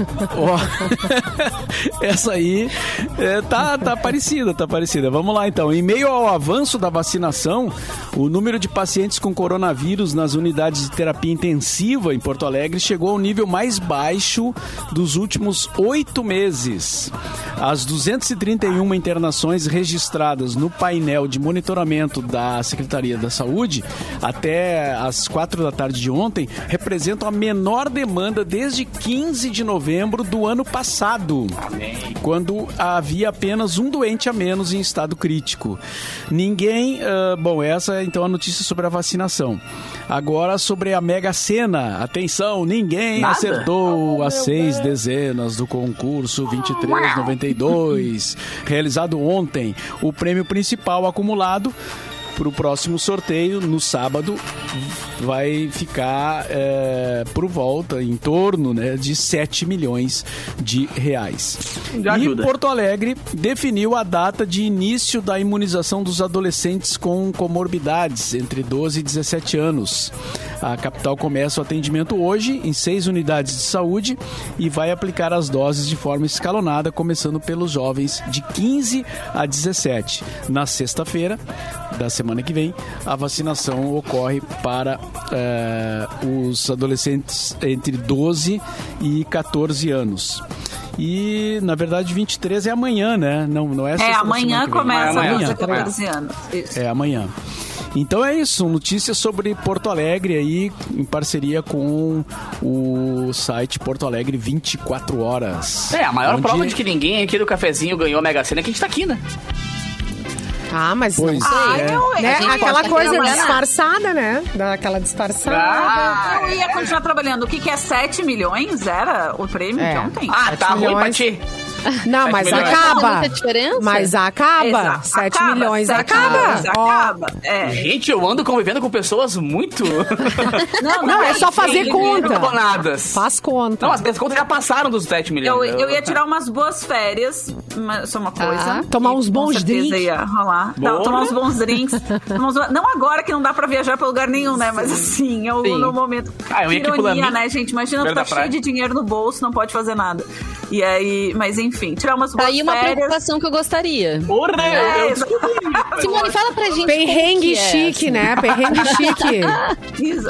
*laughs* Essa aí é, tá, tá parecida, tá parecida. Vamos lá então. Em meio ao avanço da vacinação, o número de pacientes com coronavírus nas unidades de terapia intensiva em Porto Alegre chegou ao nível mais baixo dos últimos oito meses. As 231 internações registradas no painel de monitoramento da Secretaria da Saúde até as quatro da tarde de ontem representam a menor demanda desde 15 de novembro do ano passado, quando havia apenas um doente a menos em estado crítico. Ninguém. ah, bom, essa é então a notícia sobre a vacinação. Agora sobre a Mega Sena. Atenção, ninguém Nada? acertou as seis dezenas do concurso 2392, *laughs* realizado ontem. O prêmio principal acumulado para o próximo sorteio no sábado vai ficar é, por volta, em torno né, de 7 milhões de reais. Já e ajuda. Porto Alegre definiu a data de início da imunização dos adolescentes com comorbidades entre 12 e 17 anos. A capital começa o atendimento hoje em seis unidades de saúde e vai aplicar as doses de forma escalonada, começando pelos jovens de 15 a 17. Na sexta-feira da semana que vem, a vacinação ocorre para é, os adolescentes entre 12 e 14 anos. E, na verdade, 23 é amanhã, né? Não, não é É, amanhã começa Amanhã, a amanhã. 14 anos. Isso. É amanhã. Então é isso, notícias sobre Porto Alegre aí, em parceria com o site Porto Alegre 24 Horas. É, a maior Onde- prova de que ninguém aqui do cafezinho ganhou a Mega Sena é que a gente tá aqui, né? Ah, mas Pois não sei. é. eu, Né? Gente Aquela coisa trabalhar. disfarçada, né? Daquela disfarçada. Ah, eu ia continuar trabalhando. O que, que é 7 milhões? Era o prêmio É. de ontem? Ah, tá ruim pra milhões. ti. Não, mas milhões. acaba. Não. Mas acaba. Exato. 7 Acaba, milhões sete acaba. milhões Ó, acaba. É. Gente, eu ando convivendo com pessoas muito. *laughs* Não, Não, é só fazer conta. abonadas. Faz conta. Não, as minhas contas já passaram dos 7 milhões. Eu, eu ia tirar umas boas férias, mas só uma coisa. Tá. Tomar uns bons drinks. ia rolar. Não, tomar uns bons drinks. Tomar uns- Não agora que não dá pra viajar pra lugar nenhum, né? Mas assim, eu, Sim. no momento. Ah, eu ia ironia, né, gente? Imagina tu tá praia. cheio de dinheiro no bolso, não pode fazer nada. E aí, mas enfim, tirar umas Tá boas aí uma férias. preocupação que eu gostaria. Porra, eu, eu É, descobri. Simone, fala pra gente. Perrengue é, chique, assim. né? Perrengue chique.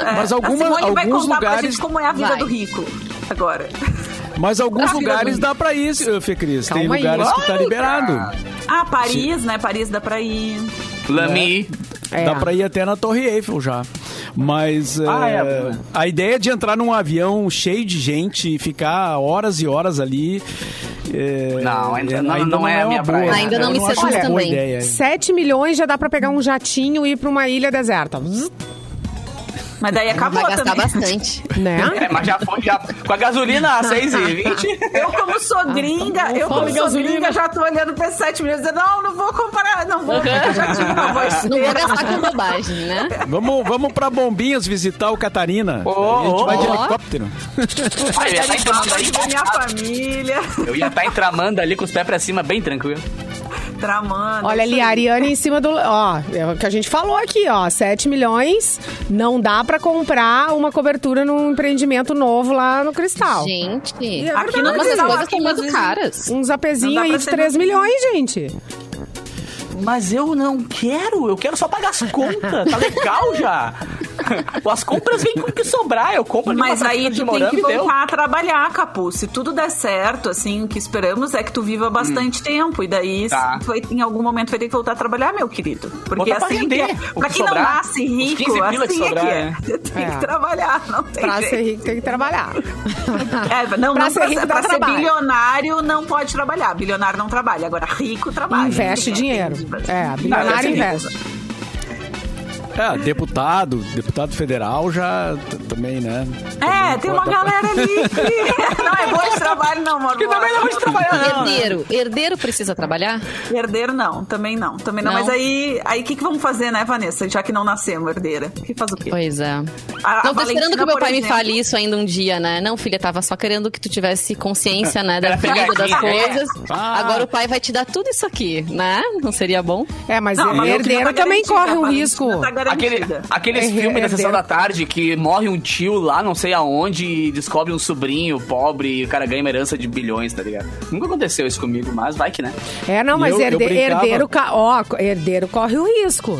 É. Mas alguma- a Simone vai alguns contar pra lugares- gente como é a vida Vai. do rico agora. Mas alguns lugares dá pra ir, Fê Cris. Tem aí. lugares que tá liberado. cara. Ah, Paris, né? Paris dá pra ir. Lami. É. Dá pra ir até na Torre Eiffel já. Mas Ah, é, é. a ideia de entrar num avião cheio de gente e ficar horas e horas ali. é, Não, ainda não- não é a uma minha boa. praia. Ainda não me seduz também. ideia. 7 milhões já dá pra pegar um jatinho e ir pra uma ilha deserta. Zzz, Mas daí acabou Vai gastar também. bastante. *laughs* Né? É, mas já foi, já. Com a gasolina a 6,20. Eu, como sou gringa, eu, como sou gasolina. gringa, já tô olhando pra esses 7 milhões e dizendo, não, não vou comparar, não vou, porque já tive uma voz Não vou gastar com bobagem, né? Vamos, vamos pra Bombinhas visitar o Catarina. Ô, a gente vai de helicóptero. Ah, eu ia estar entramando aí. minha família, Eu ia estar entramando ali com os pés pra cima, bem tranquilo. Tramando. Olha ali, a aí. Ariane em cima do. Ó, é o que a gente falou aqui, ó. 7 milhões não dá pra comprar uma cobertura num empreendimento novo lá no Cristal. Gente. É Aqui no Mas as coisas estão muito caras. Um Não zapezinho dá aí de ser 3 muito- milhões, gente. Mas eu não quero, eu quero só pagar as contas. Tá legal já. *laughs* As compras vêm com o que sobrar. Eu compro Mas aí tu de tem que voltar a trabalhar, Capu. Se tudo der certo, assim, o que esperamos é que tu viva bastante tempo. E daí, Tá. vai, em algum momento, vai ter que voltar a trabalhar, meu querido. Porque Botar pra assim, render, que é- pra que quem não nasce rico, 15 pila que assim é sobrar, que é. né? Tem É. que trabalhar, não tem Pra jeito. ser rico tem que trabalhar. *laughs* É, não, Pra não ser pra, rico pra ser trabalho. bilionário não pode trabalhar. Bilionário não trabalha. Agora, rico trabalha. Investe dinheiro. É, bilionário investe. É, deputado, deputado federal já também, né? É, tem uma galera ali que *laughs* não é bom de trabalho, não, amor. Que também não vou trabalhar, não. né? Herdeiro. Herdeiro precisa trabalhar? Herdeiro não, também não, também não. Não? Mas aí, aí o que, que vamos fazer, né, Vanessa? Já que não nascemos herdeira. Que faz o quê? Pois é. A- a não tô Valentina, esperando que meu pai me exemplo- fale isso ainda um dia, né? Não, filha, tava só querendo que tu tivesse consciência, né, da vida, das coisas. Ah. Agora o pai vai te dar tudo isso aqui, né? Não seria bom? É, mas Não, a herdeiro tá também corre a um risco. Tá Aquele, garantida. aqueles É, filmes é da sessão da tarde que morre um tio lá, não sei aonde, e descobre um sobrinho pobre e o cara ganha uma herança de bilhões, tá ligado? Nunca aconteceu isso comigo, mas vai que né. É, não, E mas eu- eu herde- brincava- herdeiro, ó, herdeiro corre o risco.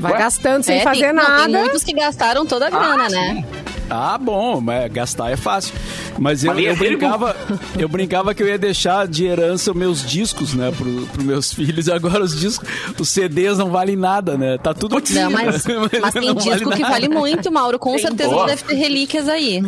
Vai Ué? gastando sem É, fazer tem, não, nada. tem muitos que gastaram toda a grana, né? Ah, bom, mas gastar é fácil. Mas eu, Mas eu é brincava, eu brincava que eu ia deixar de herança os meus discos, né, pro, pros meus filhos. *laughs* Agora os discos, os CDs não valem nada, né? Tá tudo aqui. Não, mas, né? *laughs* mas tem não disco que nada. vale muito, Mauro. Com Tem, certeza boa. deve ter relíquias aí.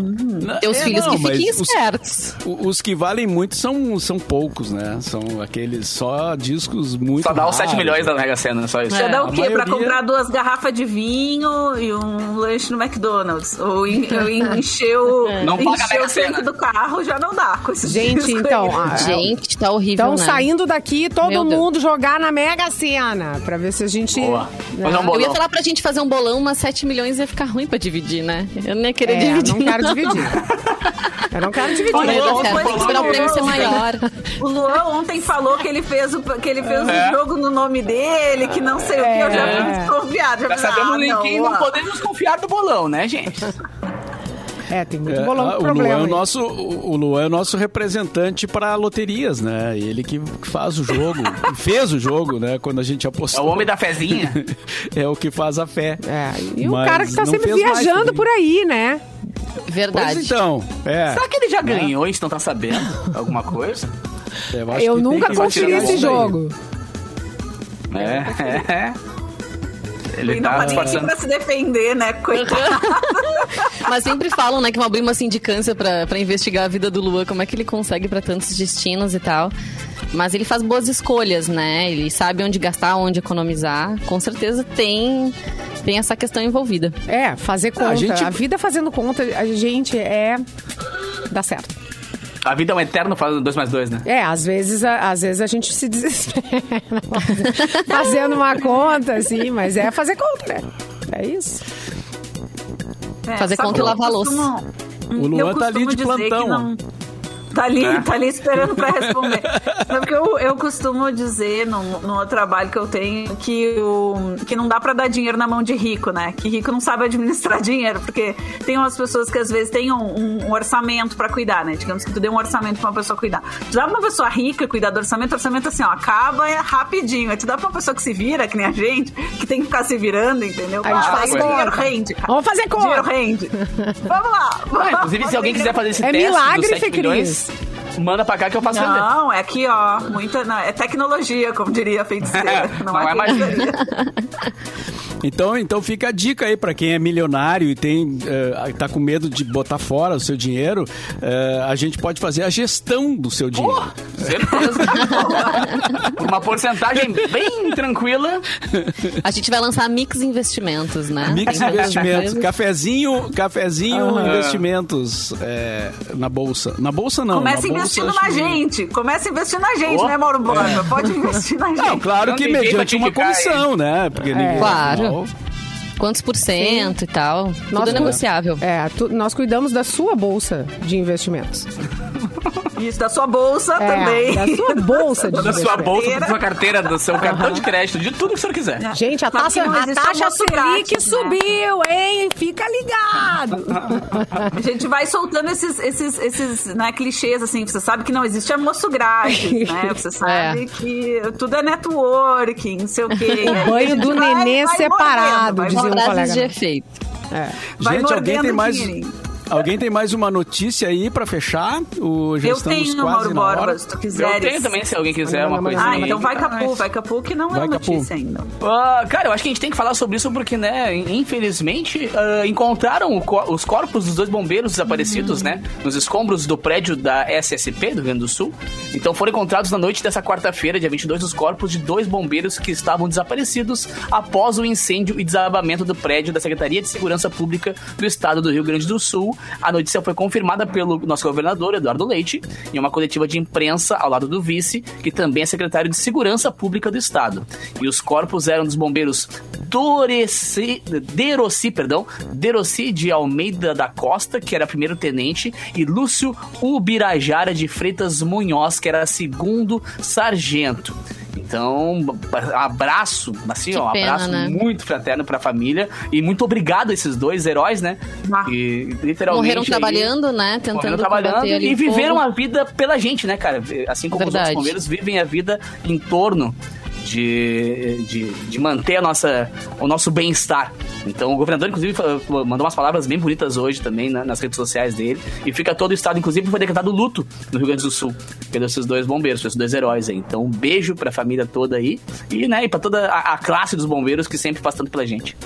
Teus É, filhos não, que fiquem mas os- espertos. O- Os que valem muito são, são poucos, né? São aqueles só discos muito Só dá os 7 raros. milhões da Mega Sena, só isso. Já dá a o quê? Pra maioria- comprar duas garrafas de vinho e um lanche no McDonald's. Ou en- ou encher o, Não Mega o tanque Sena. do carro já não dá com esses Gente, *laughs* então, aí. ah, Gente, tá horrível, Então, né? saindo daqui, todo Meu Deus. mundo jogar na Mega Sena. Pra ver se a gente. Boa. né? Um Eu bolão. ia falar pra gente fazer um bolão, mas 7 milhões ia ficar ruim pra dividir, né? Eu não ia querer É, dividir. não quero dividir. *laughs* Eu não quero dividir. Não Olha, certo. Tem que esperar o prêmio ser maior. O Luan ontem falou que ele fez o, que ele fez É. o jogo no nome dele, que não sei o que. Eu já É. fui desconfiado. Já sabemos ah, em quem não podemos confiar do bolão, né, gente? *laughs* É, tem muito É, bolão ah, com o, Luan problema. é o, nosso, o Luan é o nosso representante para loterias, né? Ele que faz o jogo, *laughs* fez o jogo, né? Quando a gente É apostou. o homem da fezinha. *laughs* É o que faz a fé. É, e o Mas cara que tá sempre viajando por aí, né? Verdade. Pois então, é. Será que ele já ganhou e não tá sabendo alguma coisa? Eu, acho Eu que tem nunca investigar esse daí. jogo. É, é. Ele E não tá tá nem disfarçando. pra se defender, né? Coitado. *laughs* Mas sempre falam, né, que vão abrir uma sindicância pra, pra investigar a vida do Luan, como é que ele consegue pra tantos destinos e tal. Mas ele faz boas escolhas, né? Ele sabe onde gastar, onde economizar. Com certeza tem, tem essa questão envolvida. É, fazer conta. a a, gente- vida fazendo conta, a gente é. dá certo. A vida é um eterno fazendo 2 mais 2, né? É, às vezes, a, às vezes a gente se desespera *laughs* fazendo uma conta, assim, mas é fazer conta, né? É isso. É, Fazer conta e lavar louça. O Luan tá ali de plantão, Tá ali, É. tá ali esperando pra responder. Porque eu, eu costumo dizer no, no outro trabalho que eu tenho que, o, que não dá pra dar dinheiro na mão de rico, né? Que rico não sabe administrar *laughs* dinheiro, porque tem umas pessoas que às vezes têm um, um- um orçamento pra cuidar, né? Digamos que tu deu um orçamento pra uma pessoa cuidar. Tu dá pra uma pessoa rica cuidar do orçamento, o orçamento assim, ó, acaba é rapidinho. Aí tu dá pra uma pessoa que se vira, que nem a gente, que tem que ficar se virando, entendeu? A gente Ah, faz dinheiro rende, cara. Vamos fazer conta. Dinheiro rende. Vamos lá. Inclusive, se alguém quiser fazer esse É teste milagre, dos 7 Fê manda pra cá que eu faço vender. Não, é aqui, ó. Muita, não, é tecnologia, como diria a *laughs* feiticeira. Não, Não é, é magia. *laughs* *laughs* Então, então fica a dica aí pra quem é milionário e tem eh, tá com medo de botar fora o seu dinheiro, eh, a gente pode fazer a gestão do seu dinheiro. Certeza. Por uma porcentagem bem tranquila. A gente vai lançar Mix Investimentos, né? Mix Tem Investimentos, cafezinho, cafezinho Aham. investimentos eh, na bolsa. Na bolsa não. Começa na bolsa, investindo acho na que- gente. Começa investindo na gente, Oh. né, Mauro Borba? Pode *laughs* investir na gente. Não, claro Não que mediante uma comissão, né? Porque ninguém, Claro. Quantos por cento e tal. Tudo Nós- é negociável. É, tu- nós cuidamos da sua bolsa de investimentos. Isso, da sua bolsa É, também. da sua bolsa de Da sua bolsa, da sua carteira, do seu cartão de crédito, de tudo que o senhor quiser. Gente, a taxa, a taxa Selic né? subiu, hein? Fica ligado. A gente vai soltando esses, esses, esses né, clichês, assim. Você sabe que não existe almoço grátis, né? *laughs* Você sabe É. que tudo é networking, não sei o quê. Aí banho do vai- nenê vai separado, mordendo, vai dizia um colega de efeito. Vai Gente, alguém tem mais dinheirinho. Alguém tem mais uma notícia aí pra fechar? O já Eu tenho, quase Mauro. Borba, se tu quiseres. Eu tenho também, se alguém quiser uma coisinha. Ah, então vai Capu, vai Capu, que não Vai, é Capu. notícia ainda. Ah, cara, eu acho que a gente tem que falar sobre isso porque, né, infelizmente, ah, encontraram co- os corpos dos dois bombeiros desaparecidos, né, nos escombros do prédio da SSP do Rio Grande do Sul. Então foram encontrados na noite dessa quarta-feira, dia 22, os corpos de dois bombeiros que estavam desaparecidos após o incêndio e desabamento do prédio da Secretaria de Segurança Pública do Estado do Rio Grande do Sul. A notícia foi confirmada pelo nosso governador, Eduardo Leite, em uma coletiva de imprensa ao lado do vice, que também é secretário de Segurança Pública do Estado. E os corpos eram dos bombeiros Doreci, Derossi, perdão, Derossi de Almeida da Costa, que era primeiro tenente, e Lúcio Ubirajara de Freitas Munhoz, que era segundo sargento. Então, abraço, assim, Que ó, pena, abraço né? muito fraterno pra família e muito obrigado a esses dois heróis, né? Ah. Que literalmente Morreram aí- trabalhando, né? Tentando Morreram trabalhando e viveram fogo. a vida pela gente, né, cara? Assim como os Verdade. outros bombeiros vivem a vida em torno de, de, de manter a nossa, o nosso bem-estar. Então, o governador, inclusive, mandou umas palavras bem bonitas hoje também né, nas redes sociais dele. E fica todo o estado, inclusive, foi decretado luto no Rio Grande do Sul pelos esses dois bombeiros, pelos dois heróis aí. Então, um beijo pra família toda aí e, né, e pra toda a, a classe dos bombeiros que sempre faz tanto pela gente.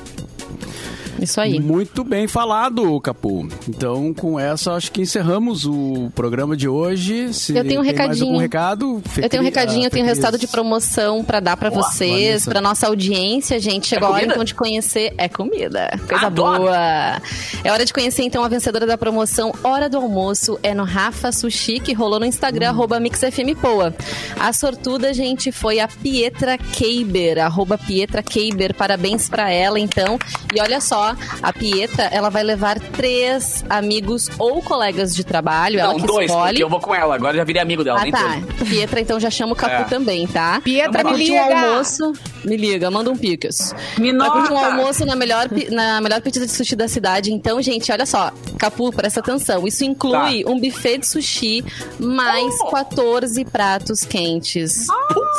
Isso aí. Muito bem falado, Capu. Então, com essa, acho que encerramos o programa de hoje. Se Eu tenho um tem mais recadinho. algum recado? Eu tenho um recadinho, eu tenho Fecris. resultado de promoção pra dar pra vocês, pra nossa audiência, gente. Chegou É a hora então de conhecer. É comida. Coisa Adoro. boa. É hora de conhecer então a vencedora da promoção Hora do Almoço. É no Rafa Sushi, que rolou no Instagram, arroba MixFMPoa. A sortuda, gente, foi a Pietra Keiber, arroba Pietra Keiber. Parabéns pra ela, então. E olha só, só, a Pietra, ela vai levar três amigos ou colegas de trabalho, ela Não, que dois, escolhe. porque eu vou com ela. Agora já virei amigo dela. Ah, nem tá. tudo. Pietra, então já chama o Capu É. também, tá? Pietra, me curtir um liga! almoço. Me liga, manda um picas. Me Vai curtir um nota. almoço na melhor, na melhor pizza de sushi da cidade. Então, gente, olha só. Capu, presta atenção. Isso inclui Tá. um buffet de sushi mais 14 pratos quentes.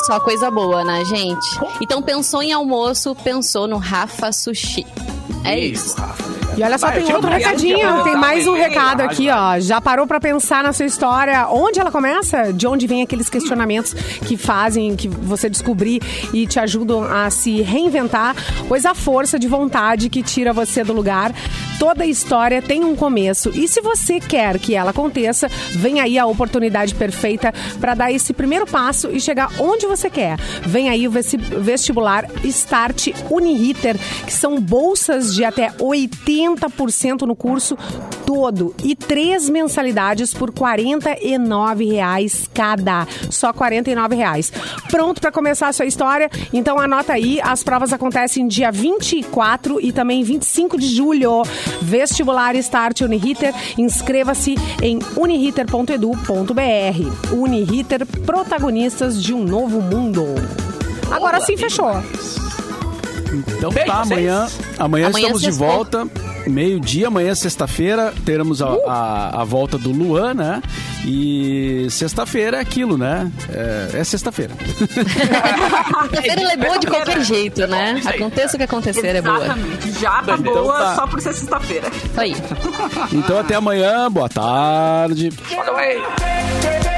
Só coisa boa, né, gente? Então, pensou em almoço, pensou no Rafa Sushi. É isso. Rafa. E olha só, Vai, tem outro recadinho, tem mais um recado aqui, ó. Já parou pra pensar na sua história? Onde ela começa? De onde vem aqueles questionamentos que fazem que você descobrir e te ajudam a se reinventar? Pois a força de vontade que tira você do lugar. Toda história tem um começo. E se você quer que ela aconteça, vem aí a oportunidade perfeita para dar esse primeiro passo e chegar onde você quer. Vem aí o vesti- vestibular Start Uniriter, que são bolsas de até 80% no curso todo e três mensalidades por 49 reais cada. Só 49 reais. Pronto para começar a sua história? Então anota aí, as provas acontecem dia 24 e também 25 de julho. Vestibular Start Uniriter, inscreva-se em uniriter.edu.br. Uniriter, protagonistas de um novo mundo. Agora sim fechou. Então Beijo, tá, amanhã, amanhã, Amanhã estamos de volta, meio-dia, amanhã sexta-feira, teremos a, a, a volta do Luan, né? E sexta-feira é aquilo, né? É, é sexta-feira. *laughs* Sexta-feira ela é boa de qualquer jeito, né? Aconteça o que acontecer, é boa. Exatamente. Já tá Então boa tá. só por ser sexta-feira. Isso aí. Então até amanhã, boa tarde. Aí.